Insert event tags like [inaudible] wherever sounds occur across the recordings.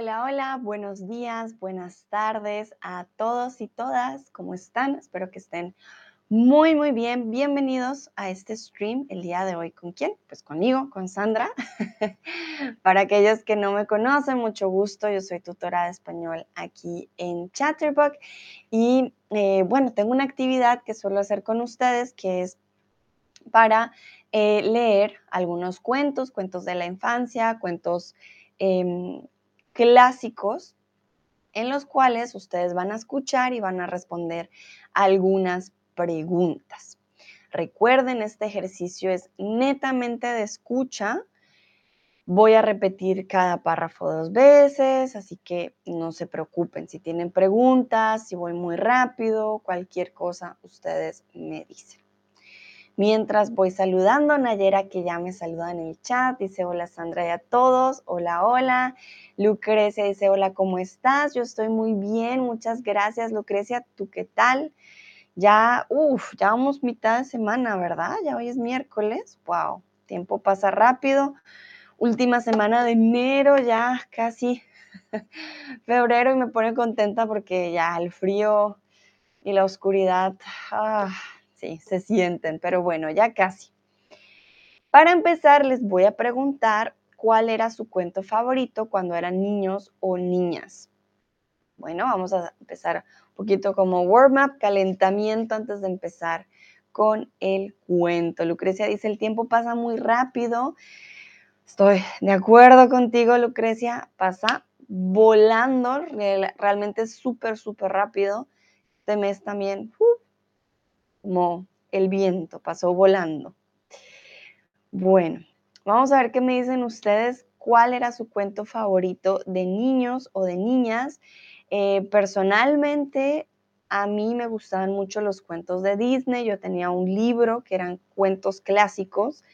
Hola, hola, buenos días, buenas tardes a todos y todas. ¿Cómo están? Espero que estén muy, muy bien. Bienvenidos a este stream el día de hoy. ¿Con quién? Pues conmigo, con Sandra. [laughs] Para aquellos que no me conocen, mucho gusto. Yo soy tutora de español aquí en Chatterbox. Y eh, bueno, tengo una actividad que suelo hacer con ustedes que es para eh, leer algunos cuentos, cuentos de la infancia, cuentos em, clásicos en los cuales ustedes van a escuchar y van a responder algunas preguntas. Recuerden, este ejercicio es netamente de escucha. Voy a repetir cada párrafo dos veces, así que no se preocupen. Si tienen preguntas, si voy muy rápido, cualquier cosa, ustedes me dicen. Mientras voy saludando Nayera, que ya me saluda en el chat, dice hola Sandra y a todos, hola, hola. Lucrecia dice hola, ¿cómo estás? Yo estoy muy bien, muchas gracias Lucrecia, ¿tú qué tal? Ya, uff, ya vamos mitad de semana, ¿verdad? Ya hoy es miércoles, wow, tiempo pasa rápido. Última semana de enero, ya casi [laughs] febrero y me pone contenta porque ya el frío y la oscuridad, ah, Sí, se sienten, pero bueno, ya casi. Para empezar, les voy a preguntar cuál era su cuento favorito cuando eran niños o niñas. Bueno, vamos a empezar un poquito como warm-up, calentamiento antes de empezar con el cuento. Lucrecia dice, el tiempo pasa muy rápido. Estoy de acuerdo contigo, Lucrecia. Pasa volando, realmente súper, súper rápido. Este mes también, uh, como el viento, pasó volando. Bueno, vamos a ver qué me dicen ustedes, cuál era su cuento favorito de niños o de niñas. Eh, personalmente, a mí me gustaban mucho los cuentos de Disney. Yo tenía un libro que eran cuentos clásicos.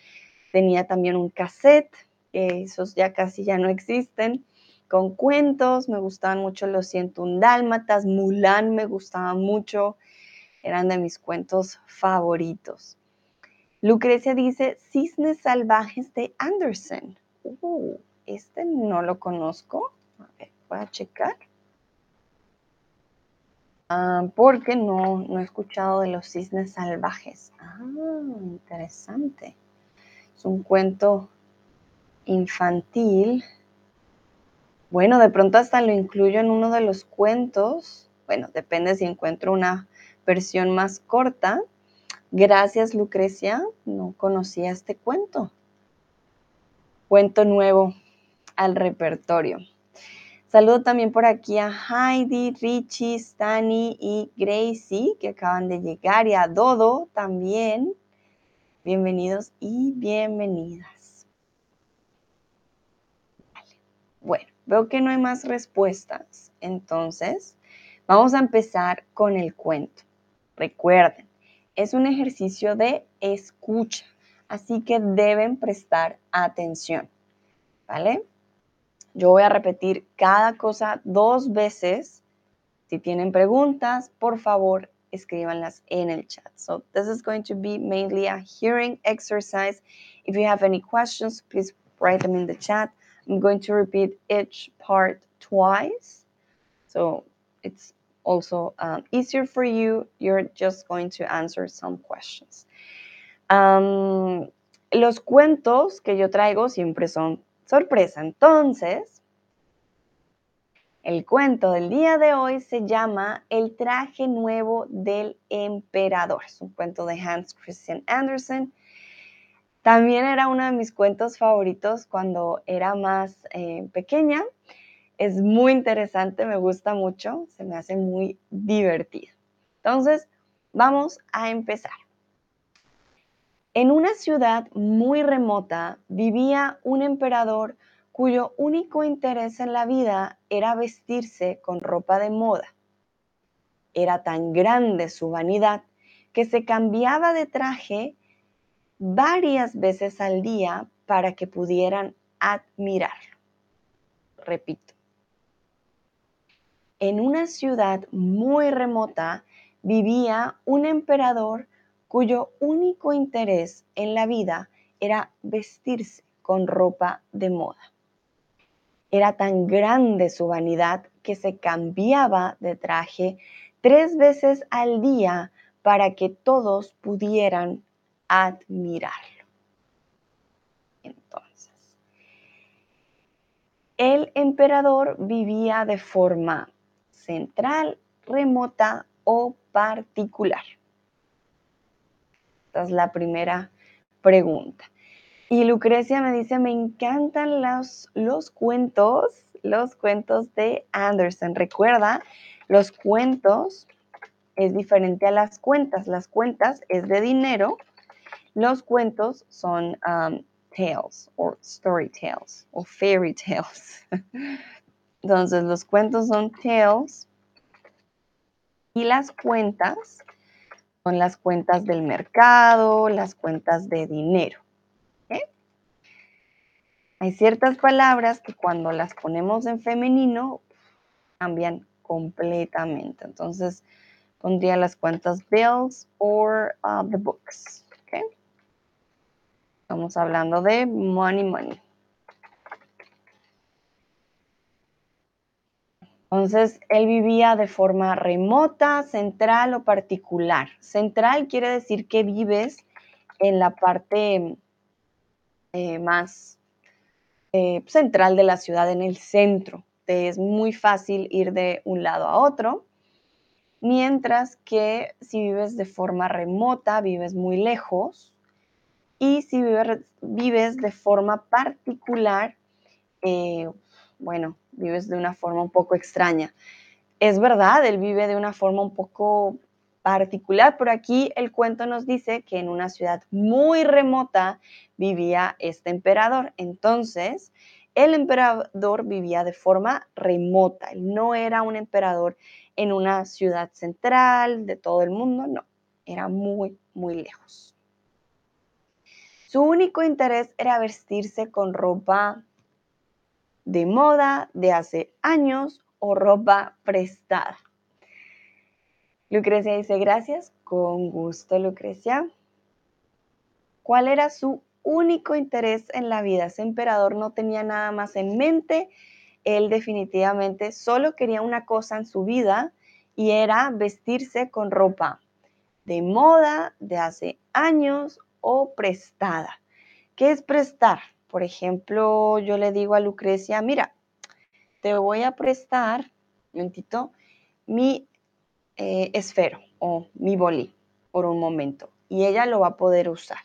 Tenía también un cassette, esos ya casi ya no existen, con cuentos. Me gustaban mucho los 101 Dálmatas, Mulan me gustaba mucho eran de mis cuentos favoritos. Lucrecia dice Cisnes Salvajes de Anderson. Uh, este no lo conozco. A ver, voy a checar. Ah, porque no, no he escuchado de los cisnes salvajes. Ah, interesante. Es un cuento infantil. Bueno, de pronto hasta lo incluyo en uno de los cuentos. Bueno, depende si encuentro una versión más corta. Gracias, Lucrecia. No conocía este cuento. Cuento nuevo al repertorio. Saludo también por aquí a Heidi, Richie, Stani y Gracie que acaban de llegar y a Dodo también. Bienvenidos y bienvenidas. Bueno, veo que no hay más respuestas. Entonces, vamos a empezar con el cuento. Recuerden, es un ejercicio de escucha, así que deben prestar atención, ¿vale? Yo voy a repetir cada cosa dos veces. Si tienen preguntas, por favor, escríbanlas en el chat. So this is going to be mainly a hearing exercise. If you have any questions, please write them in the chat. I'm going to repeat each part twice. So it's also um, easier for you. You're just going to answer some questions. Um, los cuentos que yo traigo siempre son sorpresa. Entonces, el cuento del día de hoy se llama El traje nuevo del emperador. Es un cuento de Hans Christian Andersen. También era uno de mis cuentos favoritos cuando era más eh, pequeña. Es muy interesante, me gusta mucho, se me hace muy divertido. Entonces, vamos a empezar. En una ciudad muy remota vivía un emperador cuyo único interés en la vida era vestirse con ropa de moda. Era tan grande su vanidad que se cambiaba de traje varias veces al día para que pudieran admirarlo. Repito, en una ciudad muy remota vivía un emperador cuyo único interés en la vida era vestirse con ropa de moda. Era tan grande su vanidad que se cambiaba de traje tres veces al día para que todos pudieran admirarlo. Entonces, el emperador vivía de forma central, remota o particular. Esta es la primera pregunta. Y Lucrecia me dice, me encantan los, los cuentos, los cuentos de Anderson. Recuerda, los cuentos es diferente a las cuentas. Las cuentas es de dinero. Los cuentos son um, tales o story tales o fairy tales. [laughs] Entonces, los cuentos son tales y las cuentas son las cuentas del mercado, las cuentas de dinero. Hay ciertas palabras que cuando las ponemos en femenino cambian completamente. Entonces pondría las cuentas bills or uh, the books. Estamos hablando de money, money. Entonces, él vivía de forma remota, central o particular. Central quiere decir que vives en la parte eh, más eh, central de la ciudad, en el centro. Te es muy fácil ir de un lado a otro, mientras que si vives de forma remota, vives muy lejos, y si vives, de forma particular, eh, bueno, vives de una forma un poco extraña. Es verdad, él vive de una forma un poco particular, pero aquí el cuento nos dice que en una ciudad muy remota vivía este emperador. Entonces, el emperador vivía de forma remota, él no era un emperador en una ciudad central de todo el mundo, no, era muy, muy lejos. Su único interés era vestirse con ropa de moda de hace años o ropa prestada. Lucrecia dice, gracias, con gusto, Lucrecia. ¿Cuál era su único interés en la vida? Ese emperador no tenía nada más en mente. Él definitivamente solo quería una cosa en su vida y era vestirse con ropa de moda de hace años o prestada. ¿Qué es prestar? Por ejemplo, yo le digo a Lucrecia, mira, te voy a prestar, momentito, mi eh, esfero o mi boli por un momento y ella lo va a poder usar.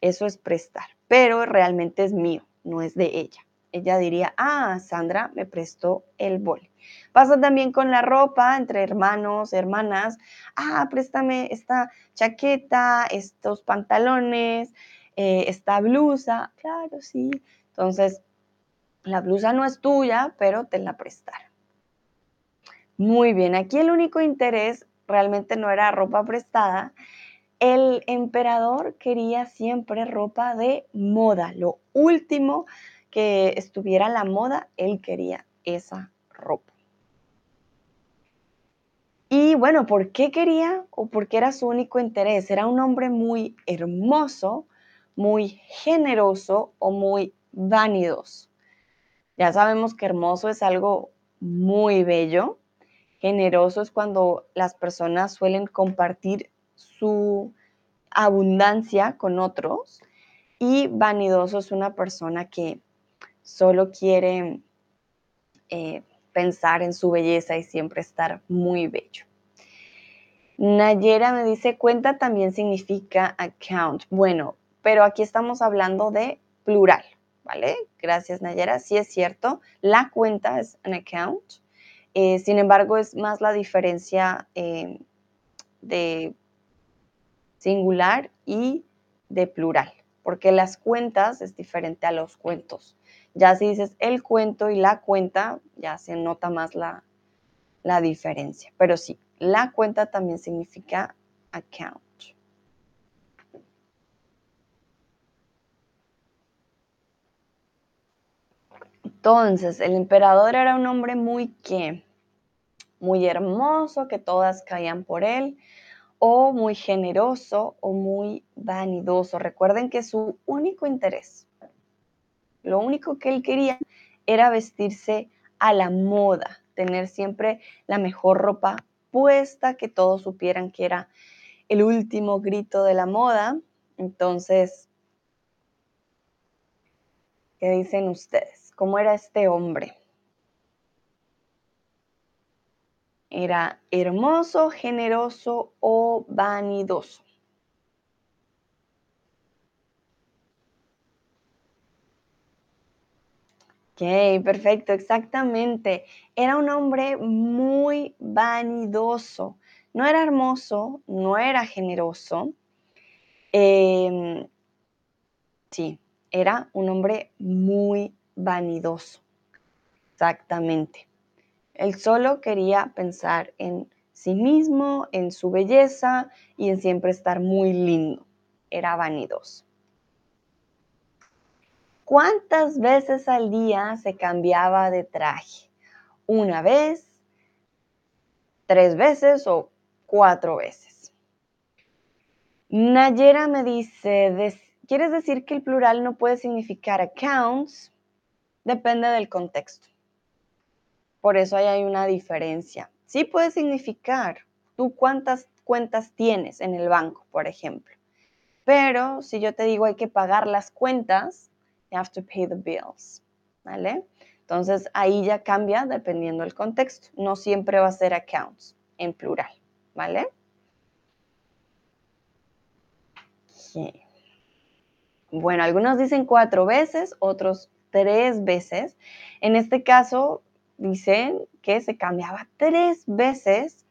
Eso es prestar, pero realmente es mío, no es de ella. Ella diría, ah, Sandra me prestó el boli. Pasa también con la ropa entre hermanos, hermanas. Ah, préstame esta chaqueta, estos pantalones, eh, esta blusa. Claro, sí. Entonces, la blusa no es tuya, pero te la prestaron. Muy bien, aquí el único interés realmente no era ropa prestada. El emperador quería siempre ropa de moda. Lo último que estuviera la moda, él quería esa ropa. Y bueno, ¿por qué quería o por qué era su único interés? Era un hombre muy hermoso, muy generoso o muy vanidoso. Ya sabemos que hermoso es algo muy bello, Generoso es cuando las personas suelen compartir su abundancia con otros y vanidoso es una persona que solo quiere eh, pensar en su belleza y siempre estar muy bello. Nayera me dice, cuenta también significa account. Bueno, pero aquí estamos hablando de plural, ¿vale? Gracias Nayera, sí es cierto, la cuenta es an account eh, sin embargo, es más la diferencia eh, de singular y de plural, porque las cuentas es diferente a los cuentos. Ya si dices el cuento y la cuenta, ya se nota más la, la diferencia. Pero sí, la cuenta también significa account. Entonces, el emperador era un hombre muy que, muy hermoso, que todas caían por él, o muy generoso o muy vanidoso. Recuerden que su único interés, lo único que él quería era vestirse a la moda, tener siempre la mejor ropa puesta, que todos supieran que era el último grito de la moda. Entonces, ¿qué dicen ustedes? ¿Cómo era este hombre? ¿Era hermoso, generoso o vanidoso? Ok, perfecto, exactamente. Era un hombre muy vanidoso. No era hermoso, no era generoso. Em, sí, era un hombre muy vanidoso. Exactamente. Él solo quería pensar en sí mismo, en su belleza y en siempre estar muy lindo. Era vanidoso. ¿Cuántas veces al día se cambiaba de traje? ¿Una vez? ¿Tres veces o cuatro veces? Nayera me dice, ¿quieres decir que el plural no puede significar accounts? Depende del contexto. Por eso ahí hay una diferencia. Sí puede significar tú cuántas cuentas tienes en el banco, por ejemplo. Pero si yo te digo hay que pagar las cuentas, you have to pay the bills, ¿vale? Entonces ahí ya cambia dependiendo del contexto. No siempre va a ser accounts en plural, ¿vale? Bueno, algunos dicen cuatro veces, otros tres veces. En este caso, dicen que se cambiaba tres veces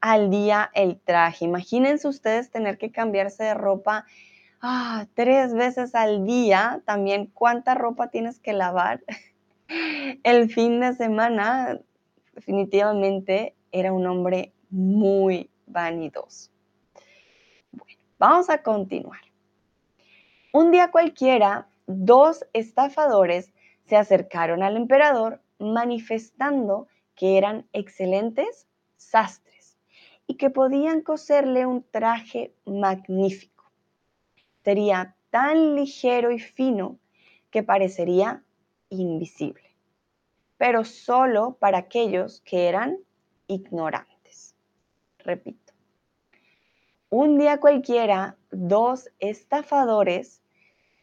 al día el traje. Imagínense ustedes tener que cambiarse de ropa ah, tres veces al día. También cuánta ropa tienes que lavar. [laughs] el fin de semana definitivamente era un hombre muy vanidoso. Bueno, vamos a continuar. Un día cualquiera, dos estafadores se acercaron al emperador manifestando que eran excelentes sastres y que podían coserle un traje magnífico. Sería tan ligero y fino que parecería invisible, pero solo para aquellos que eran ignorantes. Repito, un día cualquiera, dos estafadores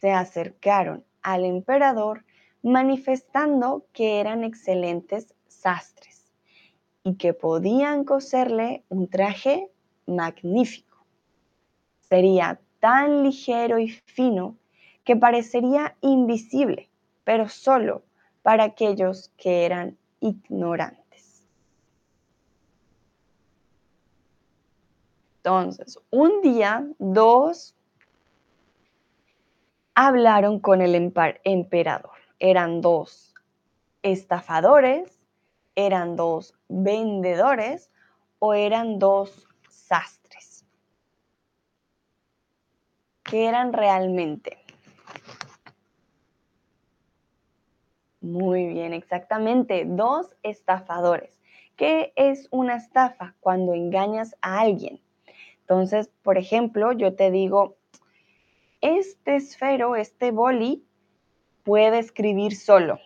se acercaron al emperador manifestando que eran excelentes sastres y que podían coserle un traje magnífico. Sería tan ligero y fino que parecería invisible, pero solo para aquellos que eran ignorantes. Entonces, un día, dos hablaron con el emperador eran dos estafadores, eran dos vendedores o eran dos sastres. ¿Qué eran realmente? Muy bien, exactamente, dos estafadores. ¿Qué es una estafa? Cuando engañas a alguien. Entonces, por ejemplo, yo te digo, este esfero, este boli, puede escribir solo.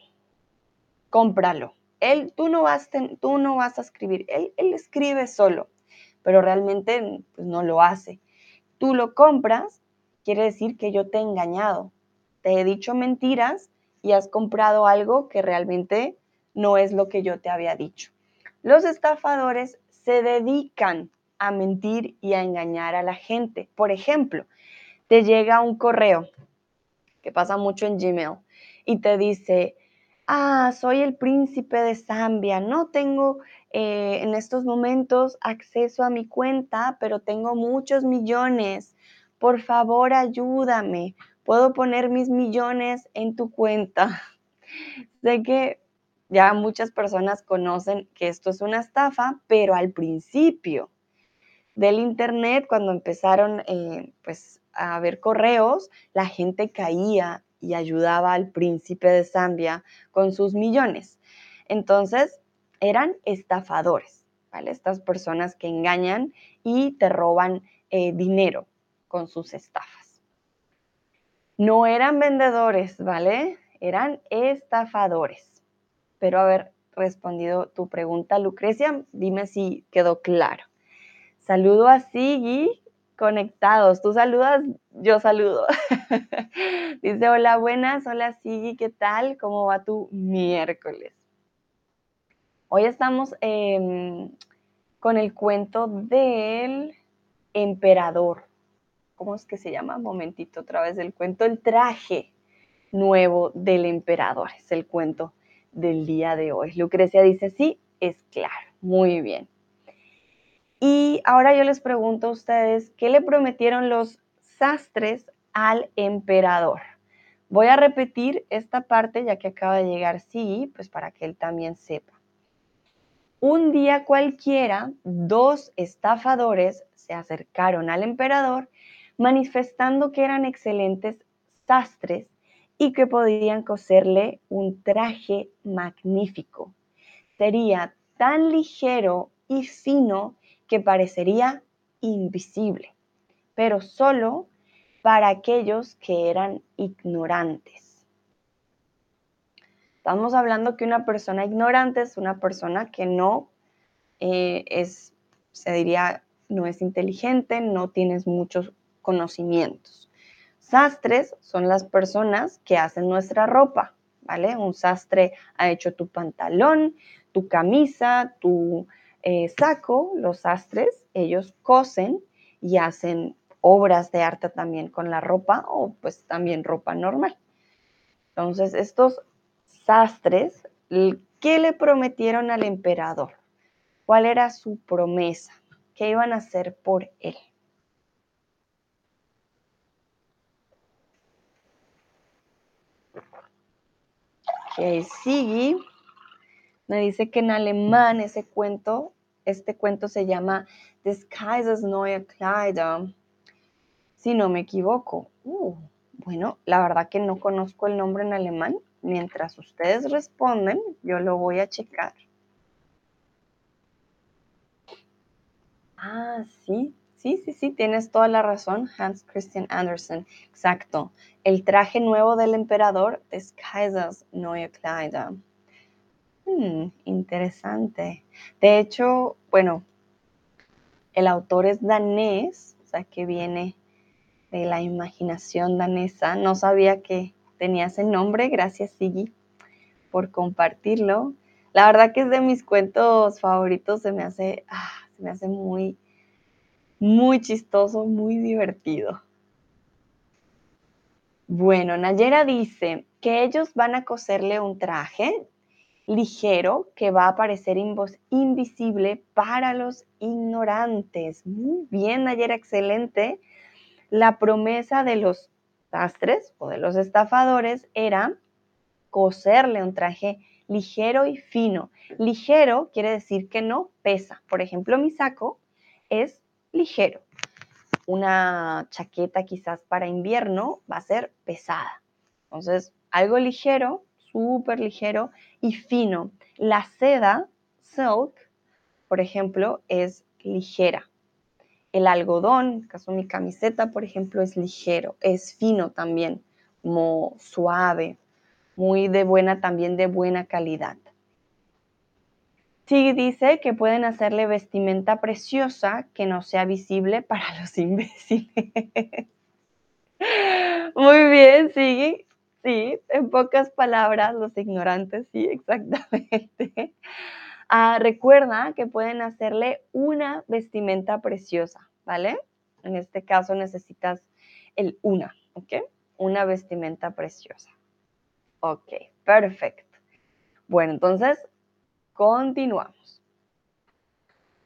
Cómpralo. Él, tú, no vas, tú no vas a escribir, él, él escribe solo, pero realmente pues, no lo hace. Tú lo compras, quiere decir que yo te he engañado, te he dicho mentiras y has comprado algo que realmente no es lo que yo te había dicho. Los estafadores se dedican a mentir y a engañar a la gente. Por ejemplo, te llega un correo, que pasa mucho en Gmail, y te dice, ah, soy el príncipe de Zambia, no tengo eh, en estos momentos acceso a mi cuenta, pero tengo muchos millones. Por favor, ayúdame. Puedo poner mis millones en tu cuenta. [laughs] sé que ya muchas personas conocen que esto es una estafa, pero al principio del Internet, cuando empezaron eh, pues, a ver correos, la gente caía y ayudaba al príncipe de Zambia con sus millones. Entonces, eran estafadores, ¿vale? Estas personas que engañan y te roban eh, dinero con sus estafas. No eran vendedores, ¿vale? Eran estafadores. espero haber respondido tu pregunta, Lucrecia. Dime si quedó claro. Saludo a Sigi, conectados. Tú saludas, yo saludo. [laughs] Dice, hola, buenas, hola Sigi, ¿qué tal? ¿Cómo va tu miércoles? Hoy estamos em, con el cuento del emperador. ¿Cómo es que se llama? Momentito otra vez el cuento, el traje nuevo del emperador. Es el cuento del día de hoy. Lucrecia dice, sí, es claro. Muy bien. Y ahora yo les pregunto a ustedes, ¿qué le prometieron los sastres al emperador? Voy a repetir esta parte ya que acaba de llegar sí, pues para que él también sepa. Un día cualquiera, dos estafadores se acercaron al emperador manifestando que eran excelentes sastres y que podían coserle un traje magnífico. Sería tan ligero y fino que parecería invisible, pero solo para aquellos que eran ignorantes. Estamos hablando que una persona ignorante es una persona que no eh, es, se diría, no es inteligente, no tienes muchos conocimientos. Sastres son las personas que hacen nuestra ropa, ¿vale? Un sastre ha hecho tu pantalón, tu camisa, tu eh, saco, los sastres, ellos cosen y hacen obras de arte también con la ropa o pues también ropa normal. Entonces, estos sastres, ¿qué le prometieron al emperador? ¿Cuál era su promesa? ¿Qué iban a hacer por él? Ok, sigue. Me dice que en alemán ese cuento este cuento se llama Disguises Neue Kleider, si no me equivoco. Uh, bueno, la verdad que no conozco el nombre en alemán. Mientras ustedes responden, yo lo voy a checar. Ah, sí, sí, sí, sí, tienes toda la razón, Hans Christian Andersen. Exacto. El traje nuevo del emperador, Disguises Neue Kleider. Hmm, interesante. De hecho, bueno, el autor es danés, o sea que viene de la imaginación danesa. No sabía que tenía ese nombre. Gracias, Sigi, por compartirlo. La verdad que es de mis cuentos favoritos. Se me hace, ah, se me hace muy, muy chistoso, muy divertido. Bueno, Nayera dice que ellos van a coserle un traje ligero que va a parecer invisible para los ignorantes. Muy bien, ayer excelente. La promesa de los sastres o de los estafadores era coserle un traje ligero y fino. Ligero quiere decir que no pesa. Por ejemplo, mi saco es ligero. Una chaqueta quizás para invierno va a ser pesada. Entonces, algo ligero súper ligero y fino. La seda, silk, por ejemplo, es ligera. El algodón, en caso mi camiseta, por ejemplo, es ligero, es fino también, como suave, muy de buena, también de buena calidad. Sí dice que pueden hacerle vestimenta preciosa que no sea visible para [laughs] los imbéciles. Muy bien, sigue. Sí, en pocas palabras, los ignorantes, sí, [laughs] exactamente. Ah, recuerda que pueden hacerle una vestimenta preciosa, ¿vale? En este caso necesitas el una, ¿ok? Una vestimenta preciosa. Ok, perfecto. Bueno, entonces, continuamos.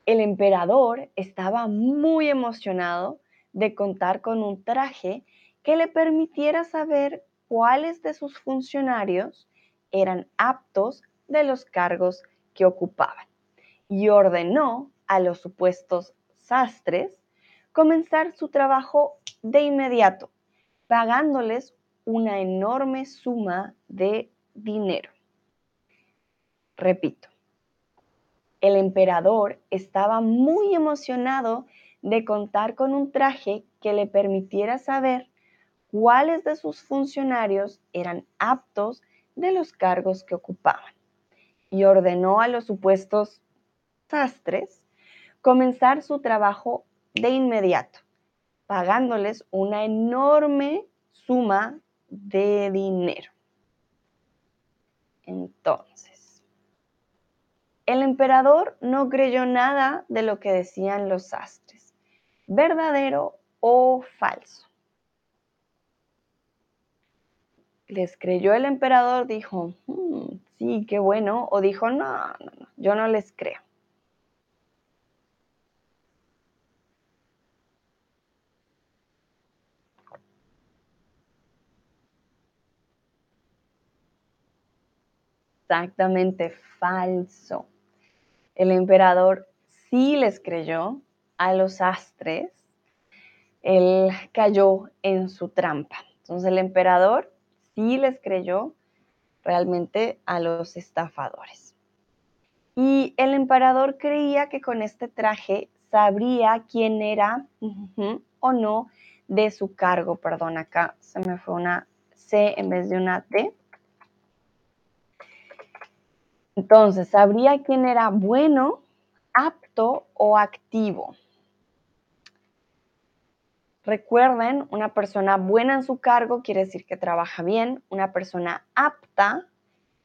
El emperador estaba muy emocionado de contar con un traje que le permitiera saber cuáles de sus funcionarios eran aptos de los cargos que ocupaban y ordenó a los supuestos sastres comenzar su trabajo de inmediato, pagándoles una enorme suma de dinero. Repito, el emperador estaba muy emocionado de contar con un traje que le permitiera saber cuáles de sus funcionarios eran aptos de los cargos que ocupaban y ordenó a los supuestos sastres comenzar su trabajo de inmediato, pagándoles una enorme suma de dinero. Entonces, el emperador no creyó nada de lo que decían los sastres, verdadero o falso. Les creyó el emperador, dijo, hmm, sí, qué bueno, o dijo, no, no, no, yo no les creo. exactamente falso. El emperador sí les creyó a los astres, él cayó en su trampa. Entonces el emperador sí les creyó realmente a los estafadores. Y el emperador creía que con este traje sabría quién era o no de su cargo. Perdón, acá se me fue una C en vez de una T. Entonces, sabría quién era bueno, apto o activo. Recuerden, una persona buena en su cargo quiere decir que trabaja bien, una persona apta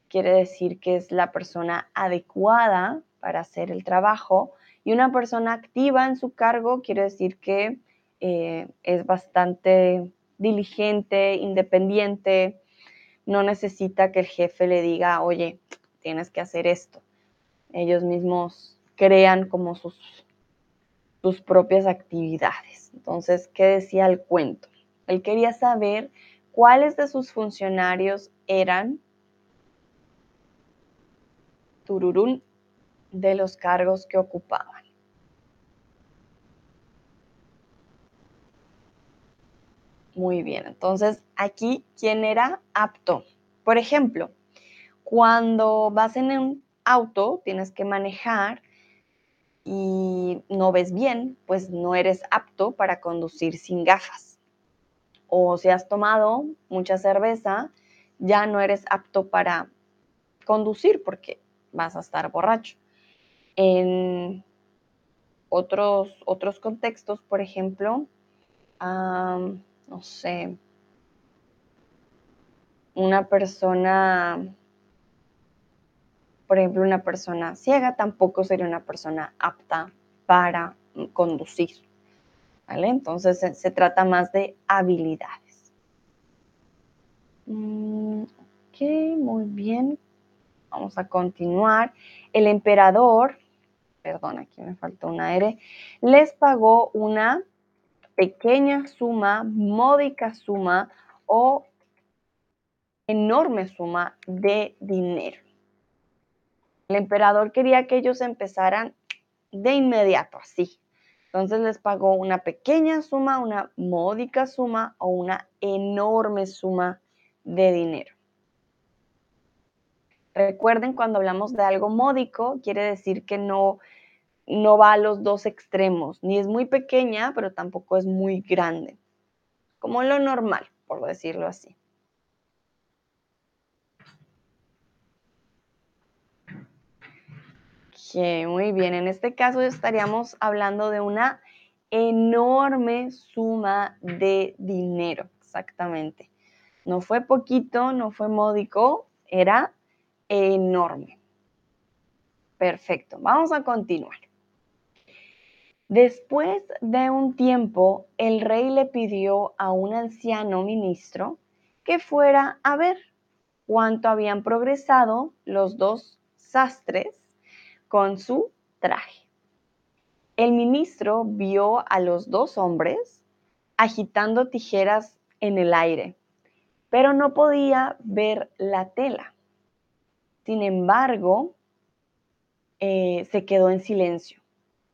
quiere decir que es la persona adecuada para hacer el trabajo y una persona activa en su cargo quiere decir que eh, es bastante diligente, independiente, no necesita que el jefe le diga, oye, tienes que hacer esto. Ellos mismos crean como sus, sus propias actividades. Entonces, ¿qué decía el cuento? Él quería saber cuáles de sus funcionarios eran tururún de los cargos que ocupaban. Muy bien, entonces aquí, ¿quién era apto? Por ejemplo, cuando vas en un auto, tienes que manejar y no ves bien, pues no eres apto para conducir sin gafas. O si has tomado mucha cerveza, ya no eres apto para conducir porque vas a estar borracho. En otros, otros contextos, por ejemplo, no sé, una persona por ejemplo, una persona ciega tampoco sería una persona apta para conducir. ¿Vale? Entonces se, trata más de habilidades. Mm, ok, muy bien. Vamos a continuar. El emperador, perdón, aquí me faltó una R, les pagó una pequeña suma, módica suma o enorme suma de dinero. El emperador quería que ellos empezaran de inmediato, así. Entonces les pagó una pequeña suma, una módica suma o una enorme suma de dinero. Recuerden, cuando hablamos de algo módico, quiere decir que no, no va a los dos extremos, ni es muy pequeña, pero tampoco es muy grande, como lo normal, por decirlo así. Muy bien. En este caso estaríamos hablando de una enorme suma de dinero, exactamente. No fue poquito, no fue módico, era enorme. Perfecto, vamos a continuar. Después de un tiempo, el rey le pidió a un anciano ministro que fuera a ver cuánto habían progresado los dos sastres con su traje. El ministro vio a los dos hombres agitando tijeras en el aire, pero no podía ver la tela. Sin embargo, eh, se quedó en silencio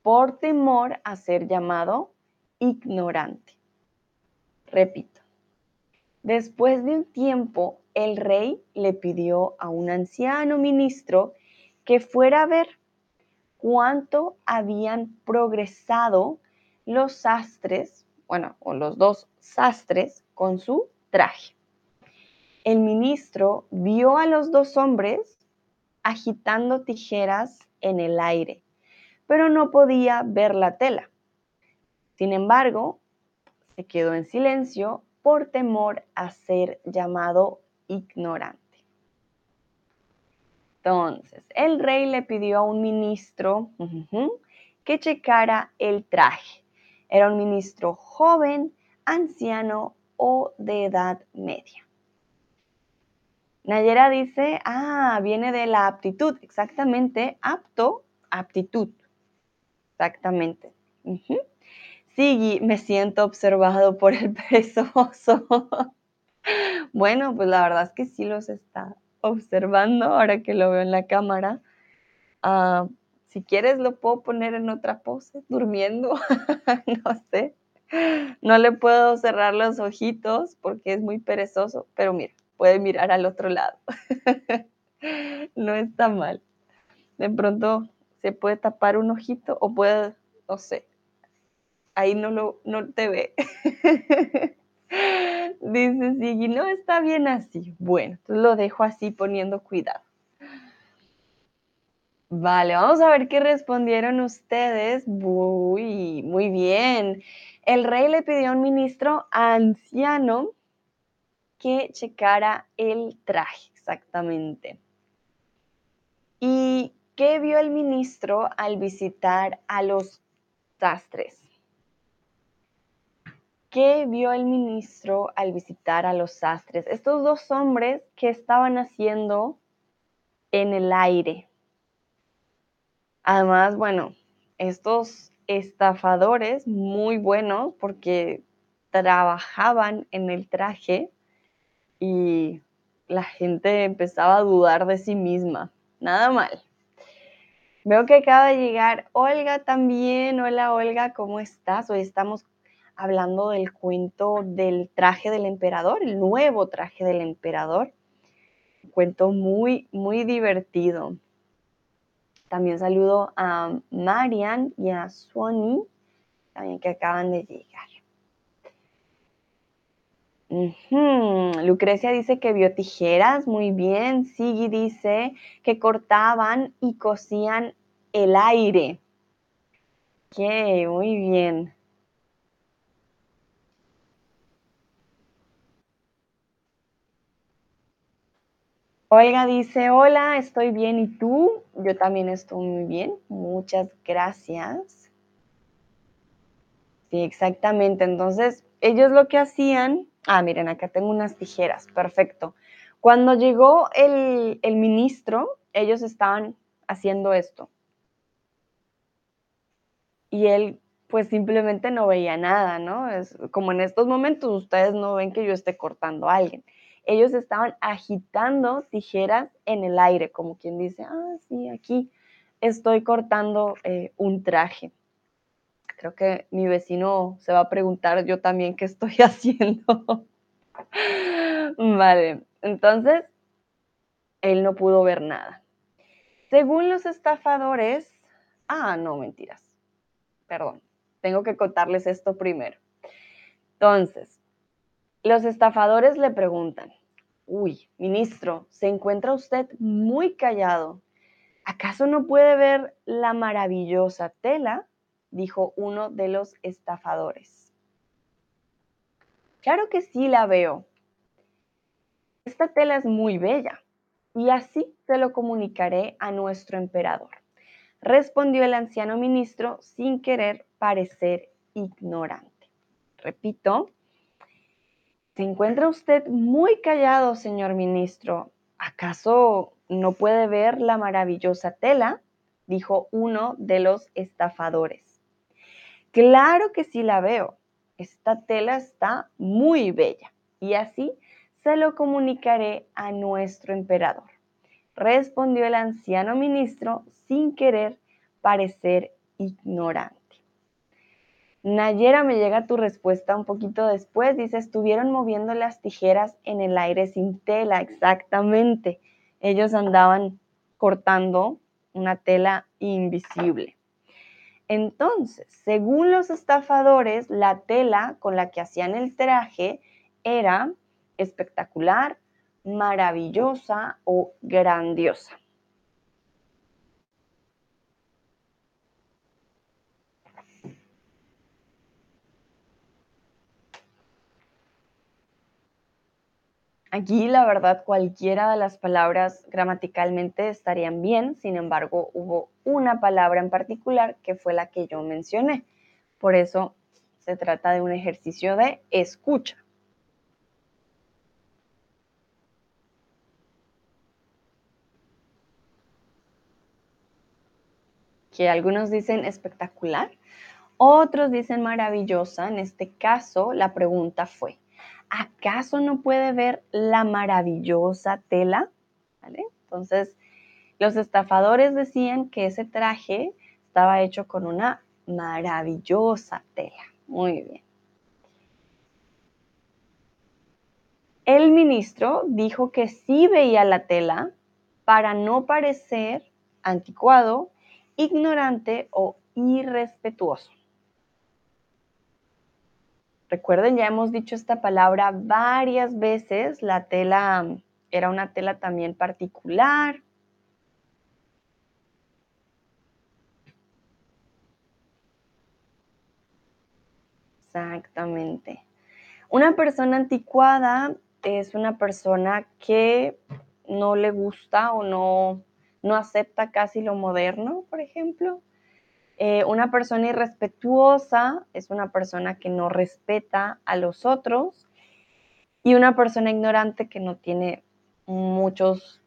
por temor a ser llamado ignorante. Repito, después de un tiempo, el rey le pidió a un anciano ministro que fuera a ver cuánto habían progresado los sastres, bueno, o los dos sastres con su traje. El ministro vio a los dos hombres agitando tijeras en el aire, pero no podía ver la tela. Sin embargo, se quedó en silencio por temor a ser llamado ignorante. Entonces, el rey le pidió a un ministro que checara el traje. Era un ministro joven, anciano o de edad media. Nayera dice, ah, viene de la aptitud, exactamente, apto, aptitud, exactamente. Sí, me siento observado por el perezoso. [laughs] bueno, pues la verdad es que sí los está observando ahora que lo veo en la cámara. Ah, si quieres lo puedo poner en otra pose, durmiendo, [laughs] no sé. No le puedo cerrar los ojitos porque es muy perezoso, pero mira, puede mirar al otro lado. [laughs] no está mal. De pronto se puede tapar un ojito o puede, no sé, ahí no, lo, no te ve. [laughs] Dice Siggy, no está bien así. Bueno, entonces lo dejo así poniendo cuidado. Vale, vamos a ver qué respondieron ustedes. Muy, muy bien. El rey le pidió a un ministro anciano que checara el traje, exactamente. ¿Y qué vio el ministro al visitar a los sastres? ¿Qué vio el ministro al visitar a los sastres? Estos dos hombres que estaban haciendo en el aire. Además, bueno, estos estafadores muy buenos porque trabajaban en el traje y la gente empezaba a dudar de sí misma. Nada mal. Veo que acaba de llegar Olga también. Hola Olga, ¿cómo estás? Hoy estamos hablando del cuento del traje del emperador, el nuevo traje del emperador. Un cuento muy, muy divertido. También saludo a Marian y a Suani, también que acaban de llegar. Lucrecia dice que vio tijeras, muy bien. Sigi dice que cortaban y cosían el aire. Ok, muy bien. Olga dice, hola, estoy bien, ¿y tú? Yo también estoy muy bien, muchas gracias. Sí, exactamente. Entonces, ellos lo que hacían, ah, miren, acá tengo unas tijeras, perfecto. Cuando llegó el, el ministro, ellos estaban haciendo esto. Y él, pues simplemente no veía nada, ¿no? Es como en estos momentos ustedes no ven que yo esté cortando a alguien ellos estaban agitando tijeras en el aire, como quien dice, ah, sí, aquí estoy cortando eh, un traje. Creo que mi vecino se va a preguntar yo también qué estoy [laughs] haciendo. vale, entonces él no pudo ver nada. Según los estafadores, ah, no, mentiras. Perdón, tengo que contarles esto primero. Entonces, los estafadores le preguntan, uy, ministro, se encuentra usted muy callado. ¿Acaso no puede ver la maravillosa tela? dijo uno de los estafadores. Claro que sí la veo. Esta tela es muy bella y así se lo comunicaré a nuestro emperador, respondió el anciano ministro sin querer parecer ignorante. Repito, se encuentra usted muy callado, señor ministro. ¿Acaso no puede ver la maravillosa tela? dijo uno de los estafadores. Claro que sí la veo. Esta tela está muy bella y así se lo comunicaré a nuestro emperador, respondió el anciano ministro sin querer parecer ignorante. Nayera, me llega tu respuesta un poquito después. Dice, estuvieron moviendo las tijeras en el aire sin tela, exactamente. Ellos andaban cortando una tela invisible. Entonces, según los estafadores, la tela con la que hacían el traje era espectacular, maravillosa o grandiosa. Aquí, la verdad, cualquiera de las palabras gramaticalmente estarían bien, sin embargo, hubo una palabra en particular que fue la que yo mencioné. Por eso se trata de un ejercicio de escucha. Que algunos dicen espectacular, otros dicen maravillosa. En este caso, la pregunta fue, ¿acaso no puede ver la maravillosa tela? Entonces, los estafadores decían que ese traje estaba hecho con una maravillosa tela. Muy bien. El ministro dijo que sí veía la tela para no parecer anticuado, ignorante o irrespetuoso. Recuerden, ya hemos dicho esta palabra varias veces. La tela era una tela también particular. Exactamente. Una persona anticuada es una persona que no le gusta o no, no acepta casi lo moderno, por ejemplo. Eh, una persona irrespetuosa es una persona que no respeta a los otros y una persona ignorante que no tiene muchos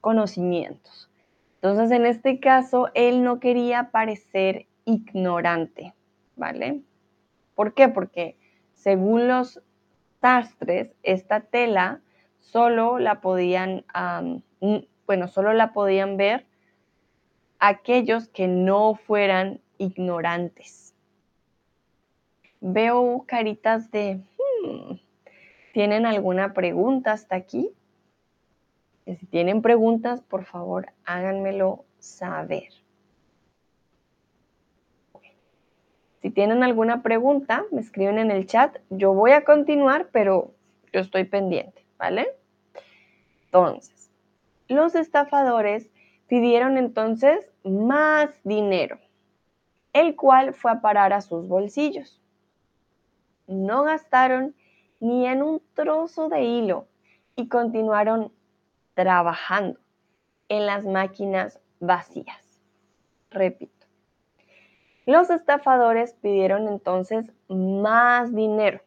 conocimientos. Entonces, en este caso, él no quería parecer ignorante, ¿vale? ¿Por qué? Porque según los sastres, esta tela solo la podían, bueno, solo la podían ver aquellos que no fueran ignorantes. Veo caritas de, hmm, ¿tienen alguna pregunta hasta aquí? Si tienen preguntas, por favor, háganmelo saber. Si tienen alguna pregunta, me escriben en el chat. Yo voy a continuar, pero yo estoy pendiente, ¿vale? Entonces, los estafadores Pidieron entonces más dinero, el cual fue a parar a sus bolsillos. No gastaron ni en un trozo de hilo y continuaron trabajando en las máquinas vacías. Repito. Los estafadores pidieron entonces más dinero,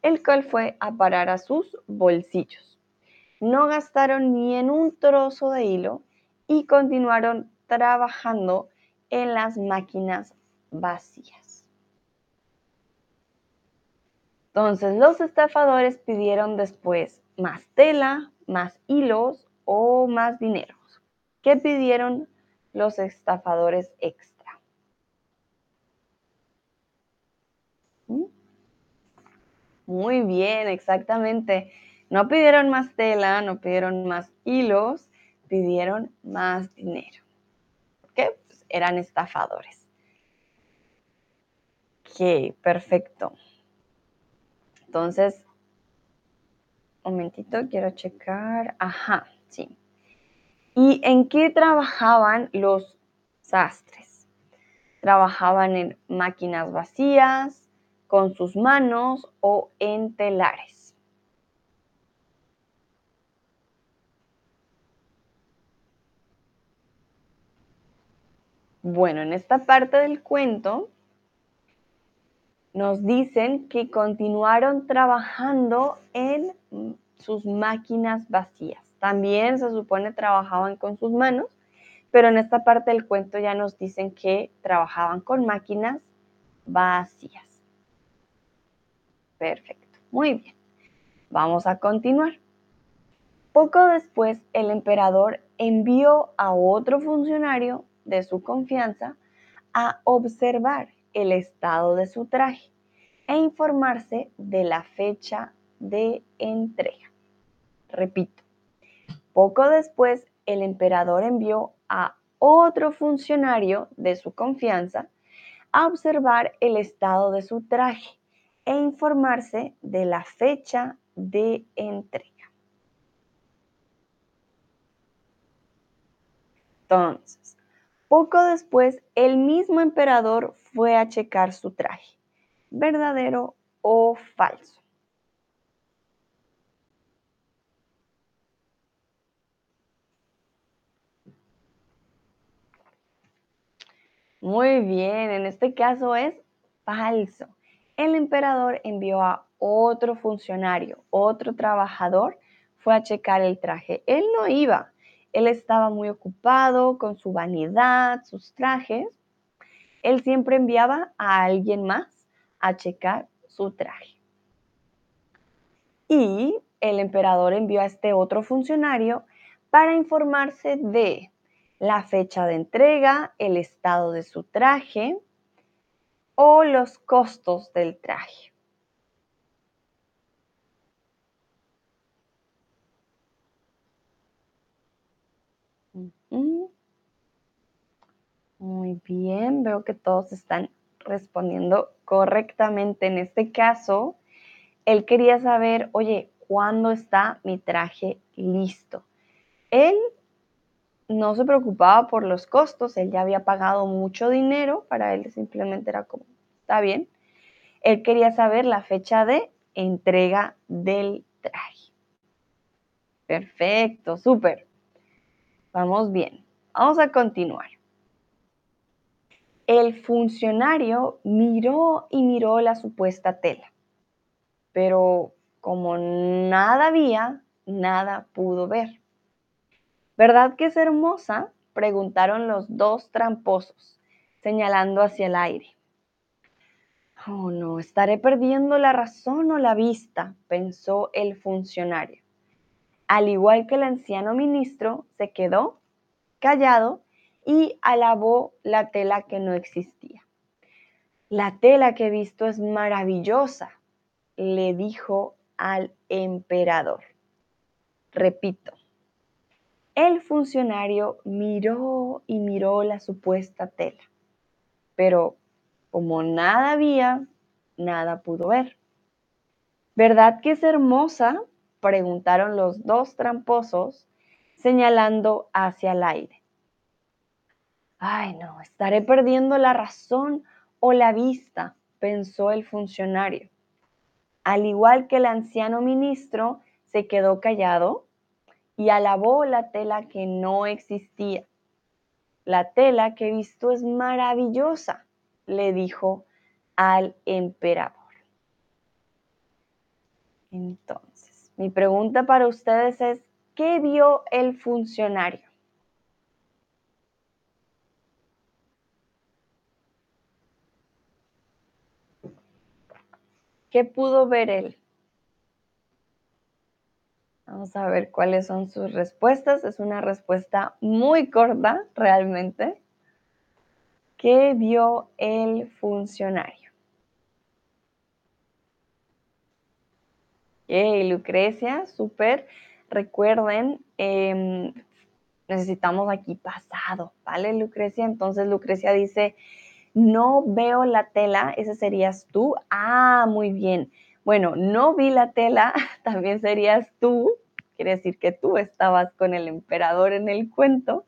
el cual fue a parar a sus bolsillos. No gastaron ni en un trozo de hilo y continuaron trabajando en las máquinas vacías. Entonces los estafadores pidieron después más tela, más hilos o más dinero. ¿Qué pidieron los estafadores extra? ¿Mm? Muy bien, exactamente. No pidieron más tela, no pidieron más hilos, pidieron más dinero. ¿Qué? Pues eran estafadores. Ok, perfecto. Entonces, un momentito, quiero checar. Ajá, sí. ¿Y en qué trabajaban los sastres? Trabajaban en máquinas vacías, con sus manos o en telares. Bueno, en esta parte del cuento nos dicen que continuaron trabajando en sus máquinas vacías. También se supone trabajaban con sus manos, pero en esta parte del cuento ya nos dicen que trabajaban con máquinas vacías. Perfecto, muy bien. Vamos a continuar. Poco después, el emperador envió a otro funcionario de su confianza a observar el estado de su traje e informarse de la fecha de entrega. Repito, poco después el emperador envió a otro funcionario de su confianza a observar el estado de su traje e informarse de la fecha de entrega. Entonces, poco después, el mismo emperador fue a checar su traje, verdadero o falso. Muy bien, en este caso es falso. El emperador envió a otro funcionario, otro trabajador, fue a checar el traje. Él no iba, él estaba muy ocupado con su vanidad, sus trajes. Él siempre enviaba a alguien más a checar su traje. Y el emperador envió a este otro funcionario para informarse de la fecha de entrega, el estado de su traje o los costos del traje. Muy bien, veo que todos están respondiendo correctamente. En este caso, él quería saber, oye, ¿cuándo está mi traje listo? Él no se preocupaba por los costos, él ya había pagado mucho dinero, para él simplemente era como, está bien. Él quería saber la fecha de entrega del traje. Perfecto, súper. Vamos bien. Vamos a continuar. El funcionario miró y miró la supuesta tela, pero como nada había, nada pudo ver. ¿Verdad que es hermosa? preguntaron los dos tramposos, señalando hacia el aire. Oh, no, estaré perdiendo la razón o la vista, pensó el funcionario. Al igual que el anciano ministro, se quedó callado y alabó la tela que no existía. La tela que he visto es maravillosa, le dijo al emperador. Repito, el funcionario miró y miró la supuesta tela, pero como nada había, nada pudo ver. ¿Verdad que es hermosa? Preguntaron los dos tramposos, señalando hacia el aire. Ay, no, estaré perdiendo la razón o la vista, pensó el funcionario. Al igual que el anciano ministro, se quedó callado y alabó la tela que no existía. La tela que he visto es maravillosa, le dijo al emperador. Entonces, mi pregunta para ustedes es, ¿qué vio el funcionario? ¿Qué pudo ver él? Vamos a ver cuáles son sus respuestas. Es una respuesta muy corta, realmente. ¿Qué vio el funcionario? Ok, Lucrecia, súper. Recuerden, em, necesitamos aquí pasado, ¿vale, Lucrecia? Entonces, Lucrecia dice, no veo la tela, ese serías tú. Ah, muy bien. Bueno, no vi la tela, [laughs] también serías tú. Quiere decir que tú estabas con el emperador en el cuento.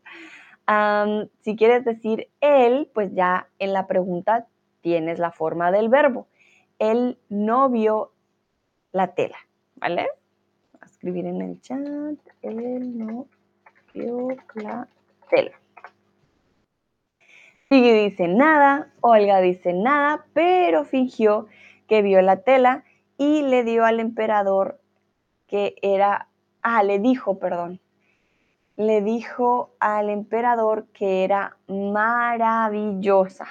si quieres decir él, pues ya en la pregunta tienes la forma del verbo. Él no vio la tela, ¿vale? a escribir en el chat. Él no vio la tela. Sigui dice nada, Olga dice nada, pero fingió que vio la tela y le dio al emperador que era, ah, le dijo, perdón, le dijo al emperador que era maravillosa.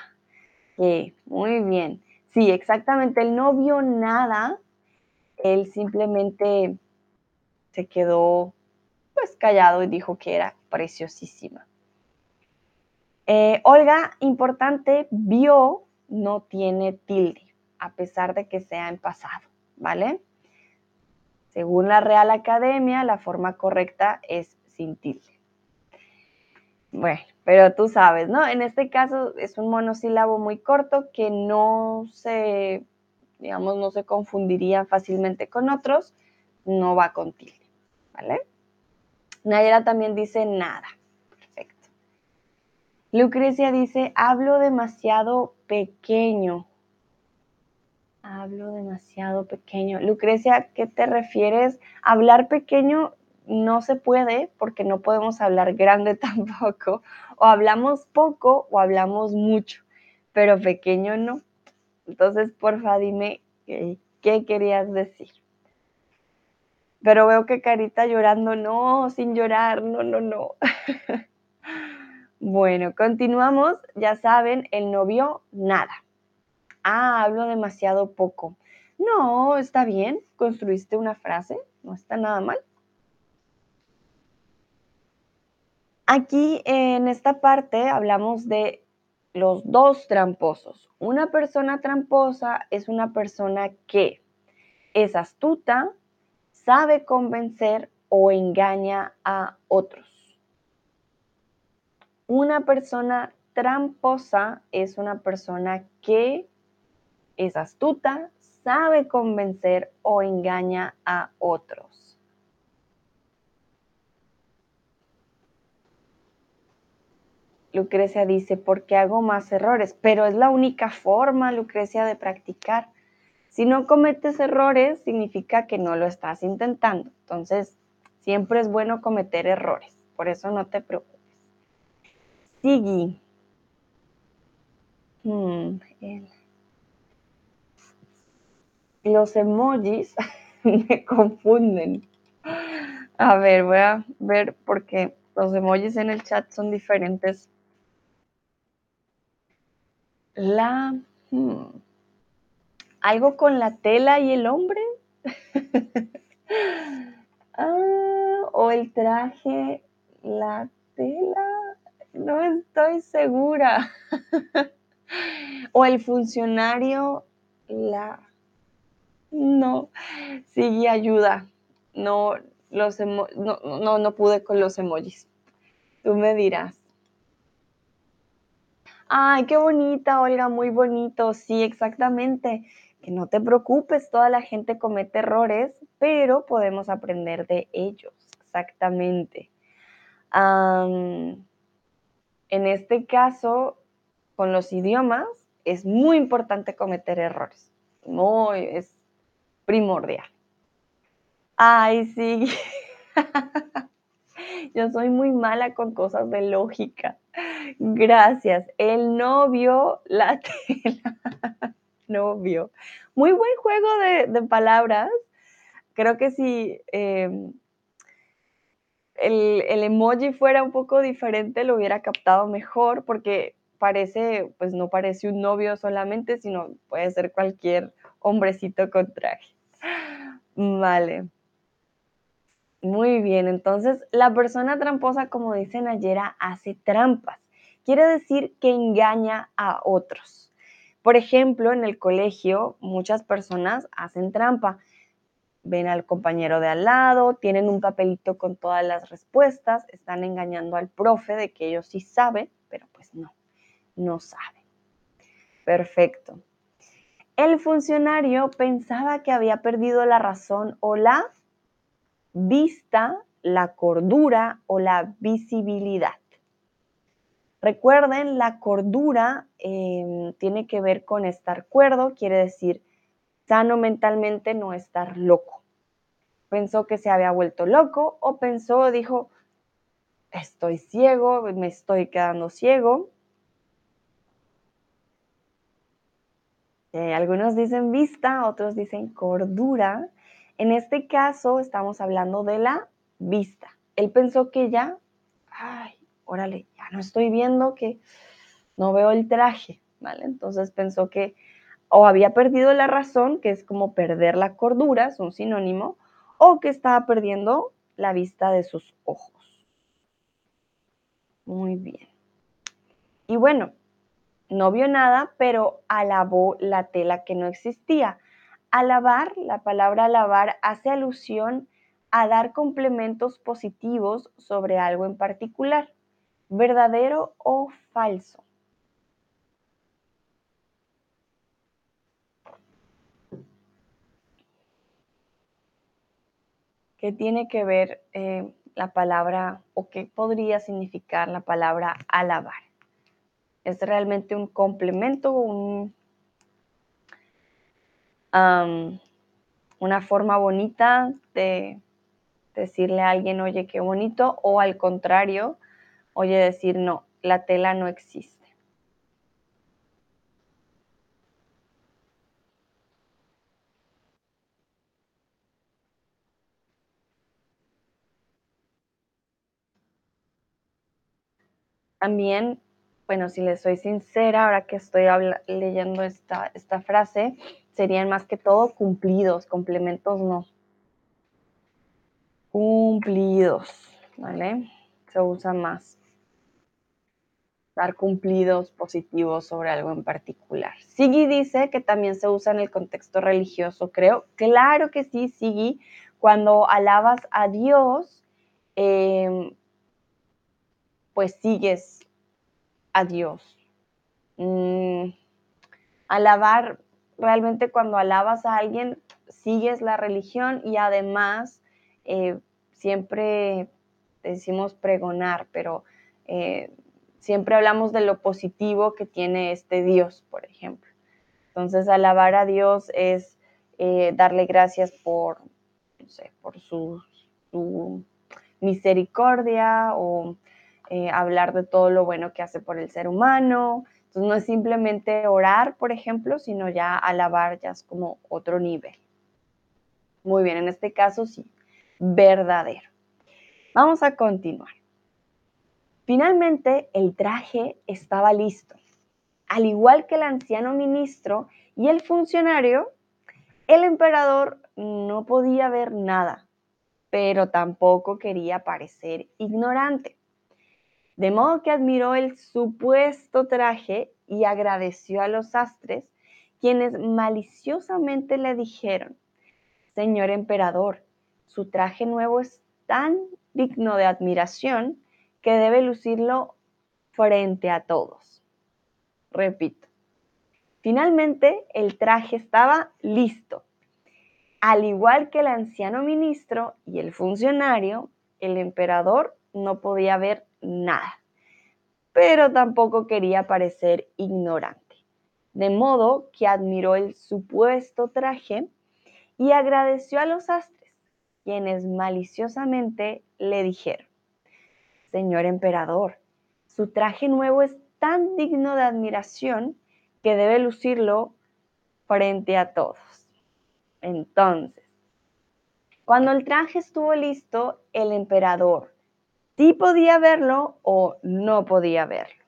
muy bien. Sí, exactamente, él no vio nada, él simplemente se quedó pues callado y dijo que era preciosísima. Eh, Olga, importante, vio no tiene tilde, a pesar de que sea en pasado, ¿vale? Según la Real Academia, la forma correcta es sin tilde. Bueno, pero tú sabes, ¿no? En este caso es un monosílabo muy corto que no se, digamos, no se confundiría fácilmente con otros, no va con tilde, ¿vale? También dice nada. Lucrecia dice, hablo demasiado pequeño. Hablo demasiado pequeño. Lucrecia, ¿qué te refieres? Hablar pequeño no se puede porque no podemos hablar grande [laughs] tampoco. O hablamos poco o hablamos mucho, pero pequeño no. Entonces, porfa, dime qué, qué querías decir. Pero veo que Carita llorando, no, sin llorar, no, no, no. [laughs] bueno, continuamos. Ya saben, el novio, nada. Ah, hablo demasiado poco. No, está bien, construiste una frase, no está nada mal. Aquí en esta parte hablamos de los dos tramposos. Una persona tramposa es una persona que es astuta, sabe convencer o engaña a otros. Una persona tramposa es una persona que es astuta, sabe convencer o engaña a otros. Lucrecia dice, porque hago más errores, pero es la única forma, Lucrecia, de practicar. Si no cometes errores, significa que no lo estás intentando. Entonces, siempre es bueno cometer errores, por eso no te preocupes. Sigui. Hmm, los emojis [laughs] me confunden. A ver, voy a ver porque los emojis en el chat son diferentes. La... Hmm, ¿Algo con la tela y el hombre? [laughs] ah, o el traje, la tela. No estoy segura. [laughs] o el funcionario, la no, sí, ayuda. No, los no, no, no pude con los emojis. Tú me dirás. Ay, qué bonita, Olga, muy bonito. Sí, exactamente. Que no te preocupes, toda la gente comete errores, pero podemos aprender de ellos. Exactamente. en este caso, con los idiomas, es muy importante cometer errores. Muy, es primordial. Ay, sí. [laughs] Yo soy muy mala con cosas de lógica. Gracias. El novio, la tela. [laughs] novio. Muy buen juego de, palabras. Creo que si em, el, el, emoji fuera un poco diferente, lo hubiera captado mejor, porque parece, pues no parece un novio solamente, sino puede ser cualquier hombrecito con traje. Vale. Muy bien, entonces la persona tramposa, como dicen ayer, hace trampas. Quiere decir que engaña a otros. Por ejemplo, en el colegio muchas personas hacen trampa. Ven al compañero de al lado, tienen un papelito con todas las respuestas, están engañando al profe de que ellos sí saben, pero pues no, no saben. Perfecto. El funcionario pensaba que había perdido la razón o la vista, la cordura o la visibilidad. Recuerden, la cordura em, tiene que ver con estar cuerdo, quiere decir sano mentalmente, no estar loco. Pensó que se había vuelto loco o pensó, dijo, estoy ciego, me estoy quedando ciego. Eh, algunos dicen vista, otros dicen cordura. En este caso estamos hablando de la vista. Él pensó que ya, ay, órale, ya no estoy viendo que no veo el traje, ¿vale? Entonces pensó que o había perdido la razón, que es como perder la cordura, es un sinónimo, o que estaba perdiendo la vista de sus ojos. Muy bien. Y bueno, no vio nada, pero alabó la tela que no existía. Alabar, la palabra alabar, hace alusión a dar complementos positivos sobre algo en particular, verdadero o falso. ¿Qué tiene que ver eh, la palabra o qué podría significar la palabra alabar? es realmente un complemento, una forma bonita de, decirle a alguien, oye, qué bonito, o al contrario, oye, decir, no, la tela no existe. También, bueno, si les soy sincera, ahora que estoy leyendo esta, esta frase, serían más que todo cumplidos, complementos no. Cumplidos, ¿vale? Se usa más. Dar cumplidos positivos sobre algo en particular. Sigi dice que también se usa en el contexto religioso, creo. Claro que sí, Sigi. Cuando alabas a Dios, eh, pues sigues a Dios. Mm, alabar, realmente cuando alabas a alguien, sigues la religión y además eh, siempre decimos pregonar, pero eh, siempre hablamos de lo positivo que tiene este Dios, por ejemplo. Entonces, alabar a Dios es eh, darle gracias por, por su, misericordia o hablar de todo lo bueno que hace por el ser humano. Entonces no es simplemente orar, por ejemplo, sino ya alabar ya es como otro nivel. Muy bien, en este caso sí, verdadero. Vamos a continuar. Finalmente, el traje estaba listo. Al igual que el anciano ministro y el funcionario, el emperador no podía ver nada, pero tampoco quería parecer ignorante de modo que admiró el supuesto traje y agradeció a los sastres, quienes maliciosamente le dijeron, Señor emperador, su traje nuevo es tan digno de admiración que debe lucirlo frente a todos. Repito, finalmente el traje estaba listo. Al igual que el anciano ministro y el funcionario, el emperador no podía ver nada, pero tampoco quería parecer ignorante. De modo que admiró el supuesto traje y agradeció a los astres, quienes maliciosamente le dijeron, Señor emperador, su traje nuevo es tan digno de admiración que debe lucirlo frente a todos. Entonces, cuando el traje estuvo listo, el emperador, sí podía verlo o no podía verlo.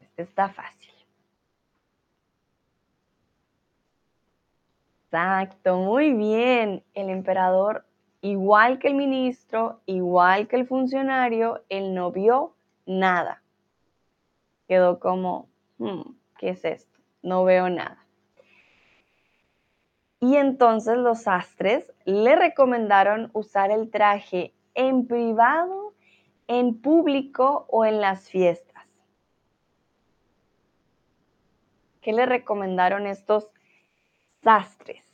Este está fácil. Exacto, muy bien. El emperador, igual que el ministro, igual que el funcionario, él no vio nada. Quedó como, hmm, ¿qué es esto? No veo nada. Y entonces los sastres le recomendaron usar el traje en privado, en público o en las fiestas. ¿Qué le recomendaron estos sastres?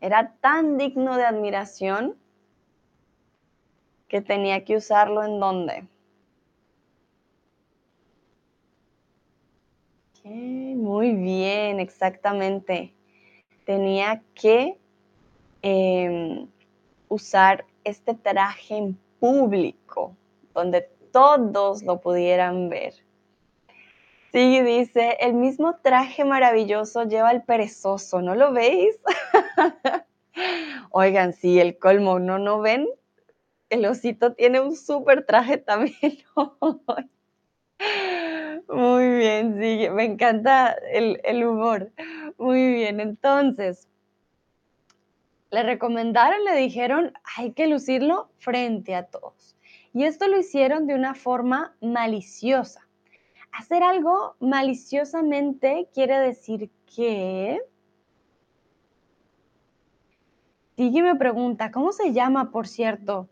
Era tan digno de admiración que tenía que usarlo en dónde. Muy bien, exactamente. Tenía que em, usar este traje en público, donde todos lo pudieran ver. Sí, dice, el mismo traje maravilloso lleva el perezoso, ¿no lo veis? [laughs] Oigan, sí, el colmo, ¿no, no ven? El osito tiene un súper traje también [laughs] Muy bien, sí, me encanta el, humor. Muy bien, entonces, le recomendaron, le dijeron, hay que lucirlo frente a todos. Y esto lo hicieron de una forma maliciosa. Hacer algo maliciosamente quiere decir que... Sigue me pregunta, ¿cómo se llama, por cierto?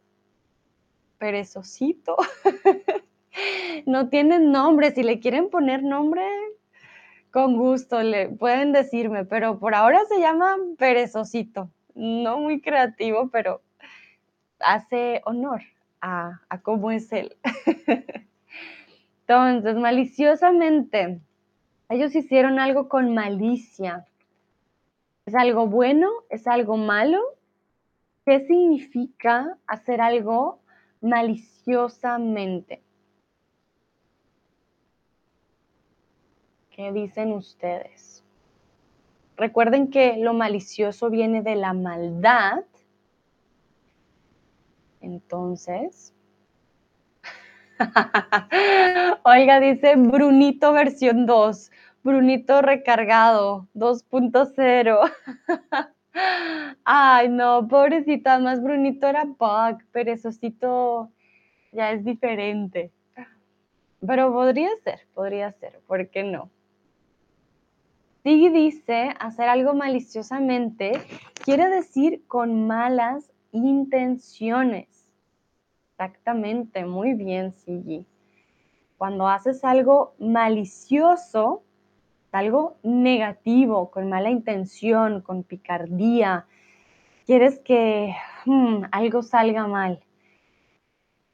Perezosito. [laughs] no tienen nombre. Si le quieren poner nombre, con gusto le pueden decirme, pero por ahora se llama perezosito. No muy creativo, pero hace honor a, a cómo es él. [laughs] Entonces, maliciosamente, Ellos hicieron algo con malicia. ¿Es algo bueno? ¿Es algo malo? ¿Qué significa hacer algo maliciosamente? ¿Qué dicen ustedes? Recuerden que lo malicioso viene de la maldad. Entonces, [laughs] Oiga, dice Brunito versión 2, Brunito recargado 2.0. [laughs] Ay, no, pobrecita, más Brunito era bug, perezosito ya es diferente. Pero podría ser, podría ser, ¿por qué no? Sí dice hacer algo maliciosamente quiere decir con malas intenciones. Exactamente, muy bien, Sigi. Cuando haces algo malicioso, algo negativo, con mala intención, con picardía, quieres que hmm, algo salga mal.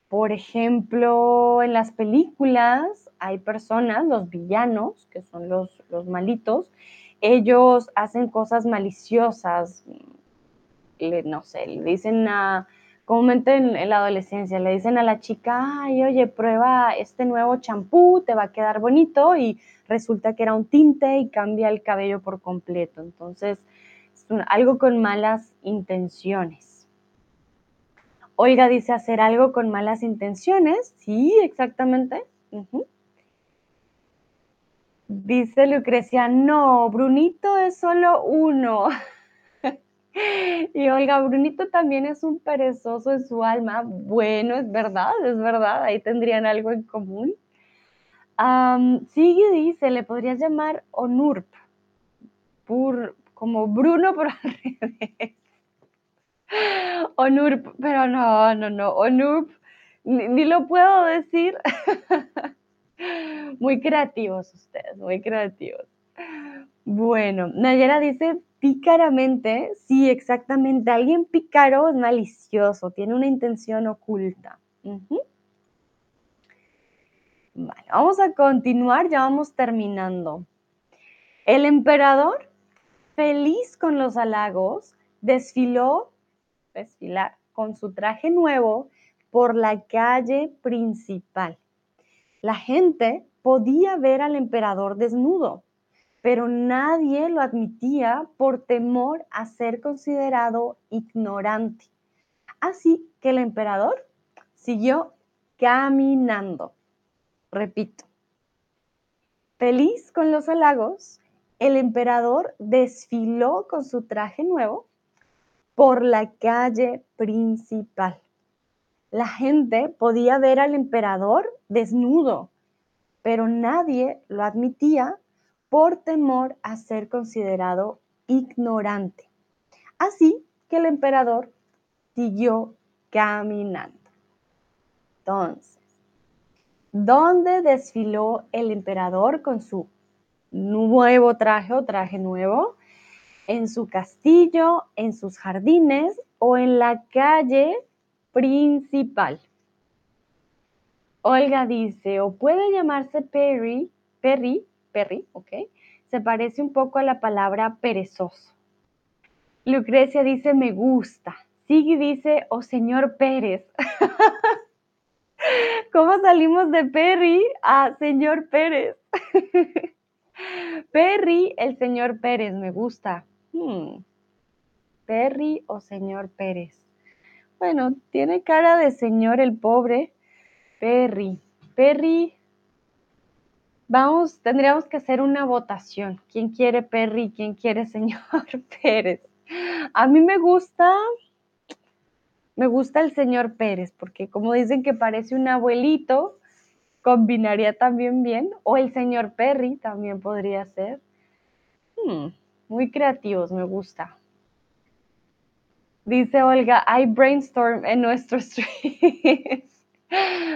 Por ejemplo, en las películas hay personas, los villanos, que son los, los malitos, ellos hacen cosas maliciosas, no sé, le dicen a comúnmente en, la adolescencia le dicen a la chica, ay, oye, prueba este nuevo champú, te va a quedar bonito y resulta que era un tinte y cambia el cabello por completo. Entonces, es algo con malas intenciones. Olga dice hacer algo con malas intenciones. Sí, exactamente. Dice Lucrecia, no, Brunito es solo uno. [laughs] Y Olga, Brunito también es un perezoso en su alma. Bueno, es verdad, es verdad, ahí tendrían algo en común. Sigue dice, le podrías llamar Onurp, por, como Bruno, pero al [laughs] revés. Onurp, pero no, no, no, Onurp, ni lo puedo decir. [laughs] muy creativos ustedes, muy creativos. Bueno, Nayera dice, pícaramente, sí, exactamente. Alguien pícaro es malicioso, tiene una intención oculta. Vale, vamos a continuar, ya vamos terminando. El emperador, feliz con los halagos, desfiló, desfilar, con su traje nuevo por la calle principal. La gente podía ver al emperador desnudo pero nadie lo admitía por temor a ser considerado ignorante. Así que el emperador siguió caminando. Repito, feliz con los halagos, el emperador desfiló con su traje nuevo por la calle principal. La gente podía ver al emperador desnudo, pero nadie lo admitía por temor a ser considerado ignorante. Así que el emperador siguió caminando. Entonces, ¿dónde desfiló el emperador con su nuevo traje o traje nuevo? ¿En su castillo, en sus jardines o en la calle principal? Olga dice, o puede llamarse Perry, Perry Perry, ¿ok? Se parece un poco a la palabra perezoso. Lucrecia dice, me gusta. Sigui dice, oh señor Pérez. [laughs] ¿Cómo salimos de Perry a señor Pérez? [laughs] Perry, el señor Pérez, me gusta. Hmm. Perry o señor Pérez. Bueno, tiene cara de señor el pobre. Perry. Perry Vamos, tendríamos que hacer una votación. ¿Quién quiere Perry? ¿Quién quiere señor [laughs] Pérez? A mí me gusta, me gusta el señor Pérez, porque como dicen que parece un abuelito, combinaría también bien. O el señor Perry también podría ser. Hmm, muy creativos, me gusta. Dice Olga, hay brainstorm en nuestro [laughs] stream.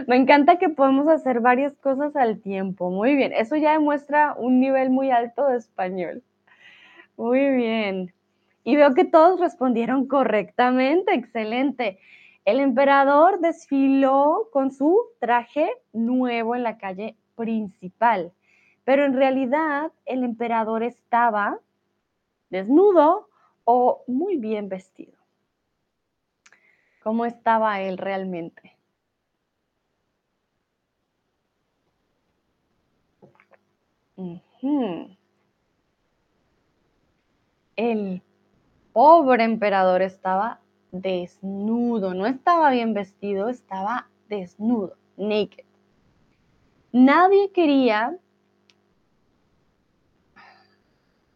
Me encanta que podemos hacer varias cosas al tiempo. Muy bien, eso ya demuestra un nivel muy alto de español. Muy bien. Y veo que todos respondieron correctamente. Excelente. El emperador desfiló con su traje nuevo en la calle principal. pero en realidad el emperador estaba desnudo o muy bien vestido. ¿Cómo estaba él realmente? El pobre emperador estaba desnudo, no estaba bien vestido, estaba desnudo, naked. Nadie quería,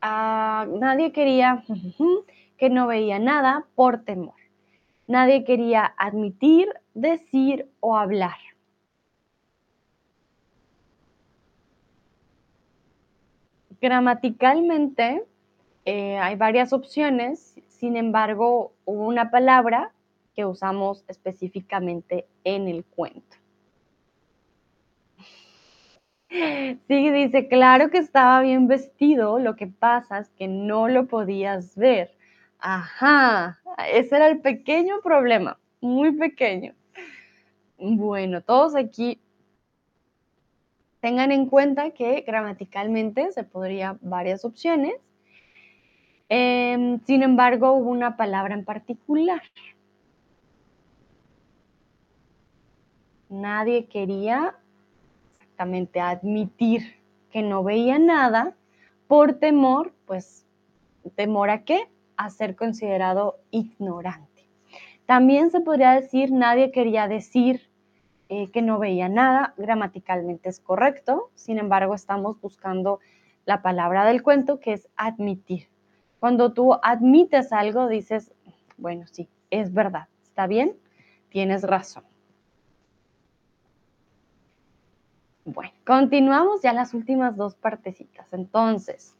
ah, nadie quería que no veía nada por temor. Nadie quería admitir, decir o hablar. Gramaticalmente eh, hay varias opciones, sin embargo, hubo una palabra que usamos específicamente en el cuento. Sí, dice, claro que estaba bien vestido, lo que pasa es que no lo podías ver. Ajá, ese era el pequeño problema, muy pequeño. Bueno, todos aquí tengan en cuenta que gramaticalmente se podría varias opciones. Em, sin embargo, hubo una palabra en particular. Nadie quería exactamente admitir que no veía nada por temor, pues, temor a qué? A ser considerado ignorante. También se podría decir, nadie quería decir eh, que no veía nada, gramaticalmente es correcto, sin embargo estamos buscando la palabra del cuento que es admitir. Cuando tú admites algo, dices, bueno, sí, es verdad, está bien, tienes razón. Bueno, continuamos ya las últimas dos partecitas. Entonces,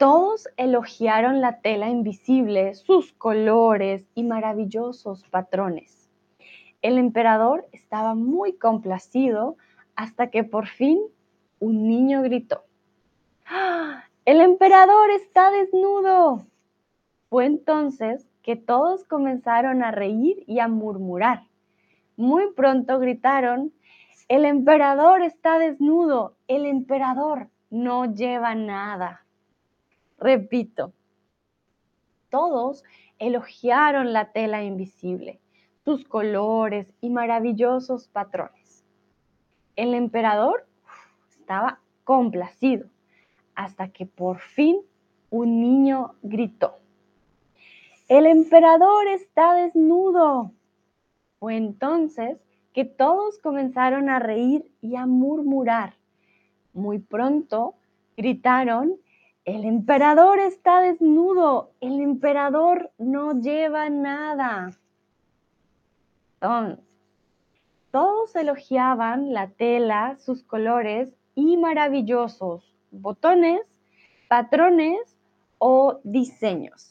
todos elogiaron la tela invisible, sus colores y maravillosos patrones. El emperador estaba muy complacido hasta que por fin un niño gritó. ¡Ah! El emperador está desnudo. Fue entonces que todos comenzaron a reír y a murmurar. Muy pronto gritaron, el emperador está desnudo, el emperador no lleva nada. Repito, todos elogiaron la tela invisible sus colores y maravillosos patrones. El emperador estaba complacido hasta que por fin un niño gritó. El emperador está desnudo. Fue entonces que todos comenzaron a reír y a murmurar. Muy pronto gritaron, el emperador está desnudo, el emperador no lleva nada todos elogiaban la tela, sus colores y maravillosos botones, patrones o diseños.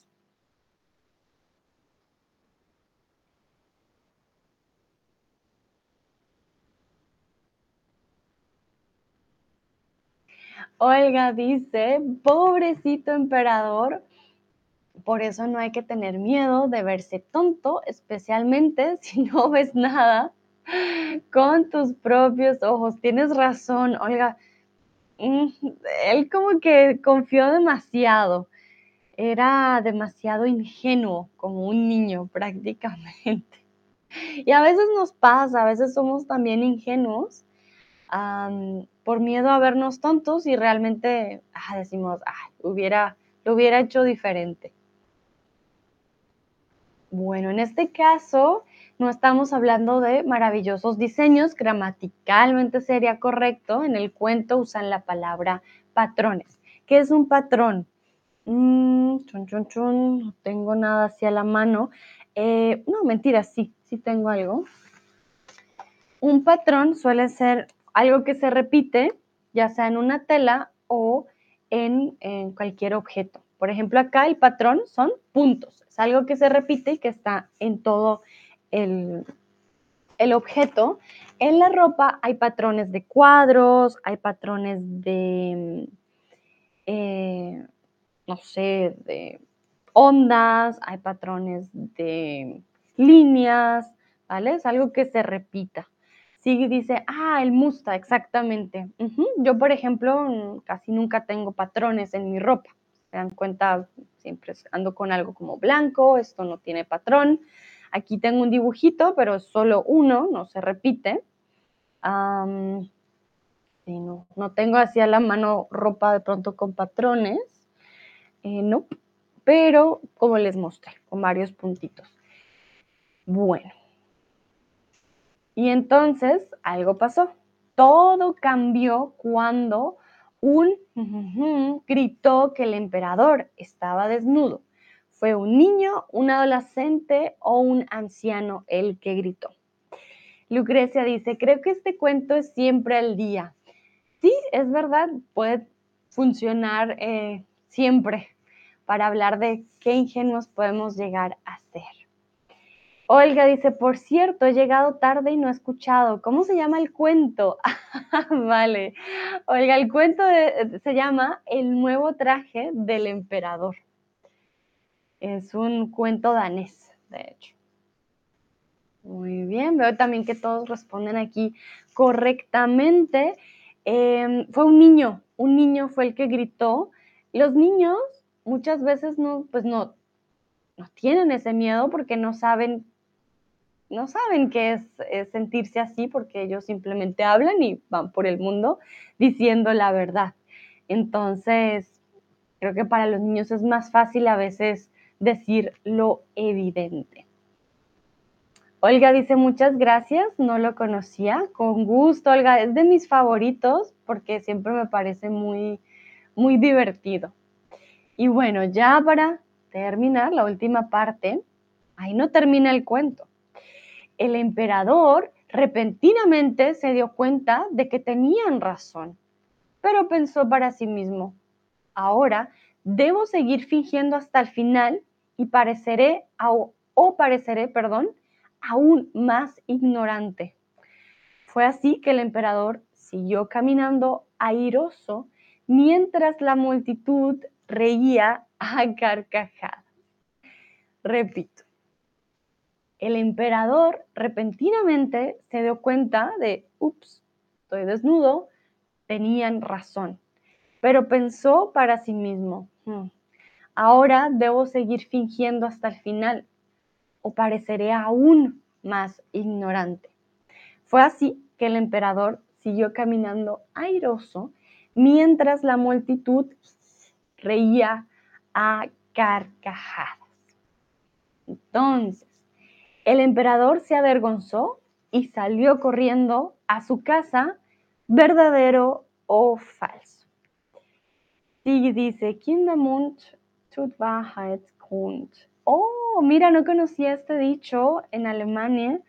Olga dice, pobrecito emperador, por eso no hay que tener miedo de verse tonto, especialmente [laughs] si no ves nada con tus propios ojos. Tienes razón, Olga. Mm, él como que confió demasiado. Era demasiado ingenuo, como un niño [laughs] prácticamente. Y a veces nos pasa, a veces somos también ingenuos por miedo a vernos tontos y realmente ah, decimos, hubiera, lo hubiera hecho diferente. Bueno, en este caso no estamos hablando de maravillosos diseños, gramaticalmente sería correcto, en el cuento usan la palabra patrones. ¿Qué es un patrón? Mm, chun, chun, no tengo nada hacia la mano. Eh, no, mentira, sí, sí tengo algo. Un patrón suele ser algo que se repite, ya sea en una tela o en cualquier objeto. Por ejemplo, acá el patrón son puntos. Es algo que se repite y que está en todo el, objeto. En la ropa hay patrones de cuadros, hay patrones de, eh, no sé, de ondas, hay patrones de líneas, ¿vale? Es algo que se repita. Sí, dice, ah, el musta, exactamente. Yo, por ejemplo, casi nunca tengo patrones en mi ropa. Se dan cuenta, siempre ando con algo como blanco, esto no tiene patrón. Aquí tengo un dibujito, pero solo uno, no se repite. no, no tengo así a la mano ropa de pronto con patrones. Eh, no, pero como les mostré, con varios puntitos. Bueno, y entonces algo pasó. Todo cambió cuando un gritó que el emperador estaba desnudo. Fue un niño, un adolescente o un anciano el que gritó. Lucrecia dice, creo que este cuento es siempre al día. Sí, es verdad, puede funcionar eh, siempre para hablar de qué ingenuos podemos llegar a ser. Olga dice, por cierto, he llegado tarde y no he escuchado. ¿Cómo se llama el cuento? [laughs] vale. Olga, el cuento se llama El nuevo traje del emperador. Es un cuento danés, de hecho. Muy bien, veo también que todos responden aquí correctamente. Em, fue un niño, un niño fue el que gritó. Los niños muchas veces no, pues no, no tienen ese miedo porque no saben no saben qué es, sentirse así porque ellos simplemente hablan y van por el mundo diciendo la verdad. Entonces, creo que para los niños es más fácil a veces decir lo evidente. Olga dice muchas gracias, no lo conocía, con gusto, Olga, es de mis favoritos porque siempre me parece muy, muy divertido. Y bueno, ya para terminar la última parte, ahí no termina el cuento el emperador repentinamente se dio cuenta de que tenían razón, pero pensó para sí mismo, ahora debo seguir fingiendo hasta el final y pareceré, o pareceré, perdón, aún más ignorante. Fue así que el emperador siguió caminando airoso mientras la multitud reía a carcajadas. Repito, el emperador repentinamente se dio cuenta de, ups, estoy desnudo, tenían razón, pero pensó para sí mismo, hmm, ahora debo seguir fingiendo hasta el final o pareceré aún más ignorante. Fue así que el emperador siguió caminando airoso mientras la multitud reía a carcajadas. Entonces, el emperador se avergonzó y salió corriendo a su casa, verdadero o falso. Y dice, Kindermund tut kund. Oh, mira, no conocía este dicho en Alemania,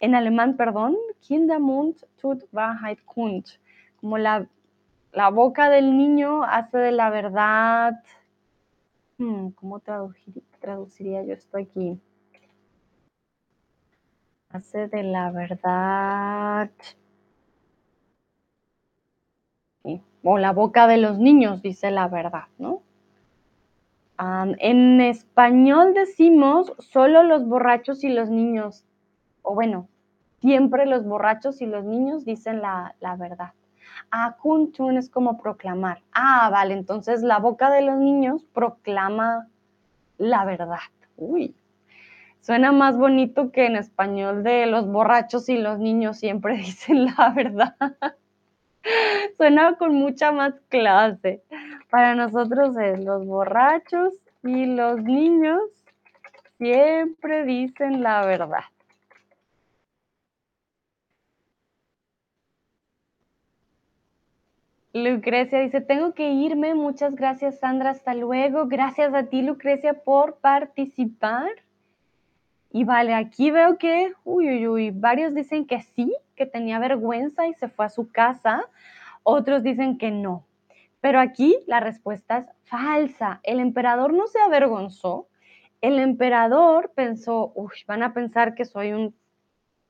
en alemán, perdón, Kindermund tut Wahrheit kund. Como la, la boca del niño hace de la verdad. Hmm, ¿Cómo traduciría yo esto aquí? Hace de la verdad o la boca de los niños dice la verdad, ¿no? en español decimos solo los borrachos y los niños, o bueno, siempre los borrachos y los niños dicen la, la verdad. Akuntun es como proclamar. Ah, vale, entonces la boca de los niños proclama la verdad. Uy, Suena más bonito que en español de los borrachos y los niños siempre [laughs] dicen la verdad. Suena con mucha más clase. Para nosotros es los borrachos y los niños siempre dicen la verdad. Lucrecia dice, tengo que irme. Muchas gracias, Sandra. Hasta luego. Gracias a ti, Lucrecia, por participar. Y vale, aquí veo que, uy, uy, uy, varios dicen que sí, que tenía vergüenza y se fue a su casa, otros dicen que no. Pero aquí la respuesta es falsa. El emperador no se avergonzó. El emperador pensó, uy, van a pensar que soy un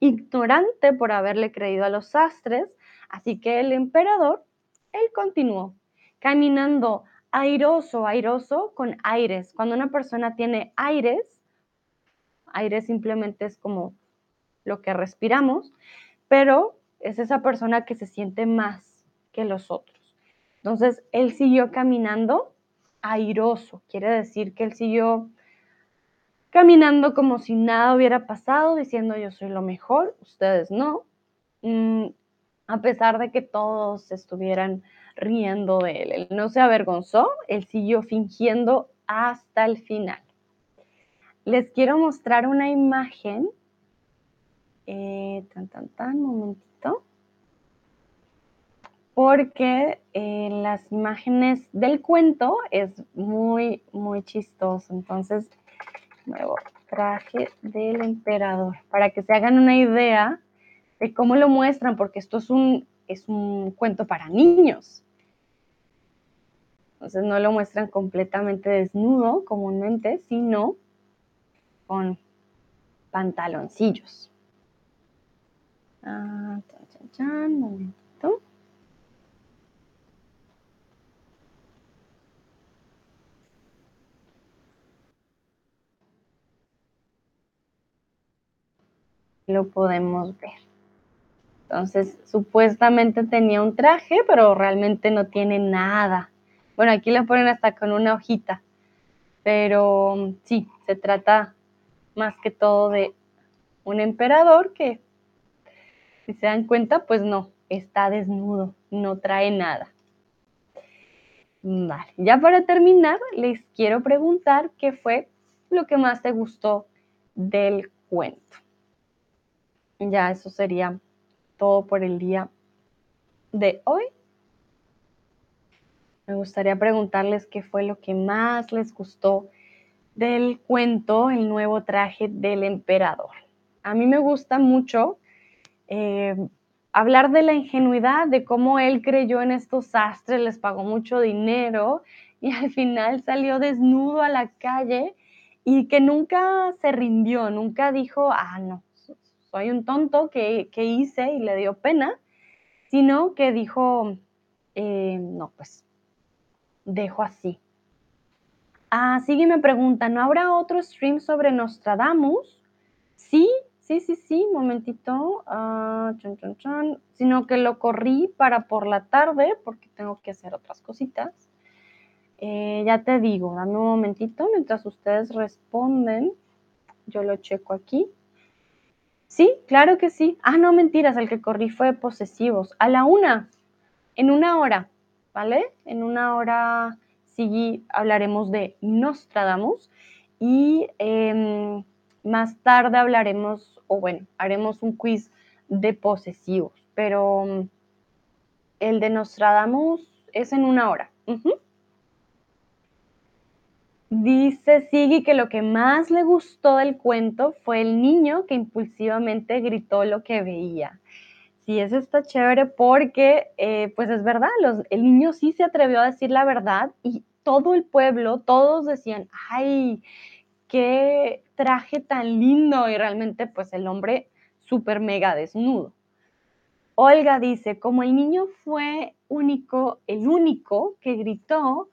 ignorante por haberle creído a los sastres. Así que el emperador, él continuó caminando airoso, airoso con aires. Cuando una persona tiene aires, aire simplemente es como lo que respiramos, pero es esa persona que se siente más que los otros. Entonces, él siguió caminando airoso, quiere decir que él siguió caminando como si nada hubiera pasado, diciendo yo soy lo mejor, ustedes no, mm, a pesar de que todos estuvieran riendo de él. Él no se avergonzó, él siguió fingiendo hasta el final. Les quiero mostrar una imagen. Eh, tan, tan, tan, momentito. Porque eh, las imágenes del cuento es muy, muy chistoso. Entonces, nuevo traje del emperador. Para que se hagan una idea de cómo lo muestran, porque esto es un, es un cuento para niños. Entonces no lo muestran completamente desnudo comúnmente, sino con pantaloncillos. Ah, chan, chan, momentito. Lo podemos ver. Entonces, supuestamente tenía un traje, pero realmente no tiene nada. Bueno, aquí lo ponen hasta con una hojita, pero sí, se trata más que todo de un emperador que, si se dan cuenta, pues no, está desnudo, no trae nada. Vale, ya para terminar, les quiero preguntar qué fue lo que más te gustó del cuento. Ya eso sería todo por el día de hoy. Me gustaría preguntarles qué fue lo que más les gustó del cuento El nuevo traje del emperador. A mí me gusta mucho eh, hablar de la ingenuidad, de cómo él creyó en estos sastres, les pagó mucho dinero y al final salió desnudo a la calle y que nunca se rindió, nunca dijo, ah, no, soy un tonto que, hice y le dio pena, sino que dijo, eh, no, pues dejo así. Ah, sigue me pregunta, ¿no habrá otro stream sobre Nostradamus? Sí, sí, sí, sí, momentito. Ah, Sino que lo corrí para por la tarde porque tengo que hacer otras cositas. Eh, ya te digo, dame un momentito mientras ustedes responden. Yo lo checo aquí. Sí, claro que sí. Ah, no, mentiras, el que corrí fue posesivos. A la una, en una hora, ¿vale? En una hora sí hablaremos de Nostradamus y em, más tarde hablaremos, o bueno, haremos un quiz de posesivos, pero mm, el de Nostradamus es en una hora. Dice Sigi que lo que más le gustó del cuento fue el niño que impulsivamente gritó lo que veía. Sí, eso está chévere porque, eh, pues es verdad, el niño sí se atrevió a decir la verdad y todo el pueblo, todos decían, ay, qué traje tan lindo y realmente pues el hombre súper mega desnudo. Olga dice, como el niño fue único, el único que gritó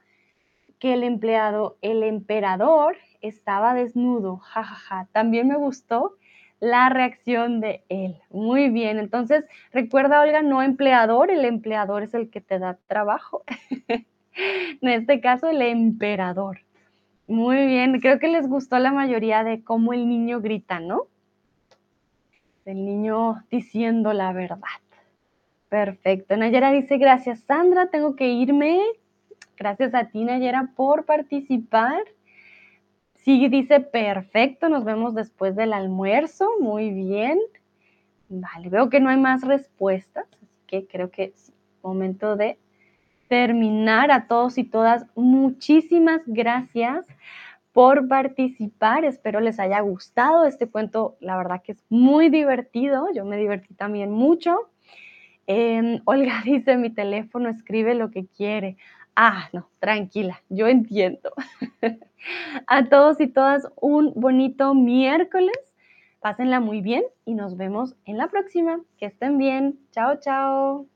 que el empleado, el emperador estaba desnudo, jajaja, también me gustó la reacción de él. Muy bien, entonces recuerda, Olga, no empleador, el empleador es el que te da trabajo. [laughs] en este caso, el emperador. Muy bien, creo que les gustó la mayoría de cómo el niño grita, ¿no? El niño diciendo la verdad. Perfecto. Nayera dice, gracias Sandra, tengo que irme. Gracias a ti, Nayera, por participar. Sí, dice, perfecto, nos vemos después del almuerzo, muy bien. Vale, veo que no hay más respuestas, así que creo que es momento de terminar a todos y todas. Muchísimas gracias por participar, espero les haya gustado este cuento, la verdad que es muy divertido, yo me divertí también mucho. Em, [laughs] Olga dice, mi teléfono escribe lo que quiere. Ah, no, tranquila, yo entiendo. [laughs] A todos y todas un bonito miércoles. Pásenla muy bien y nos vemos en la próxima. Que estén bien. Chao, chao.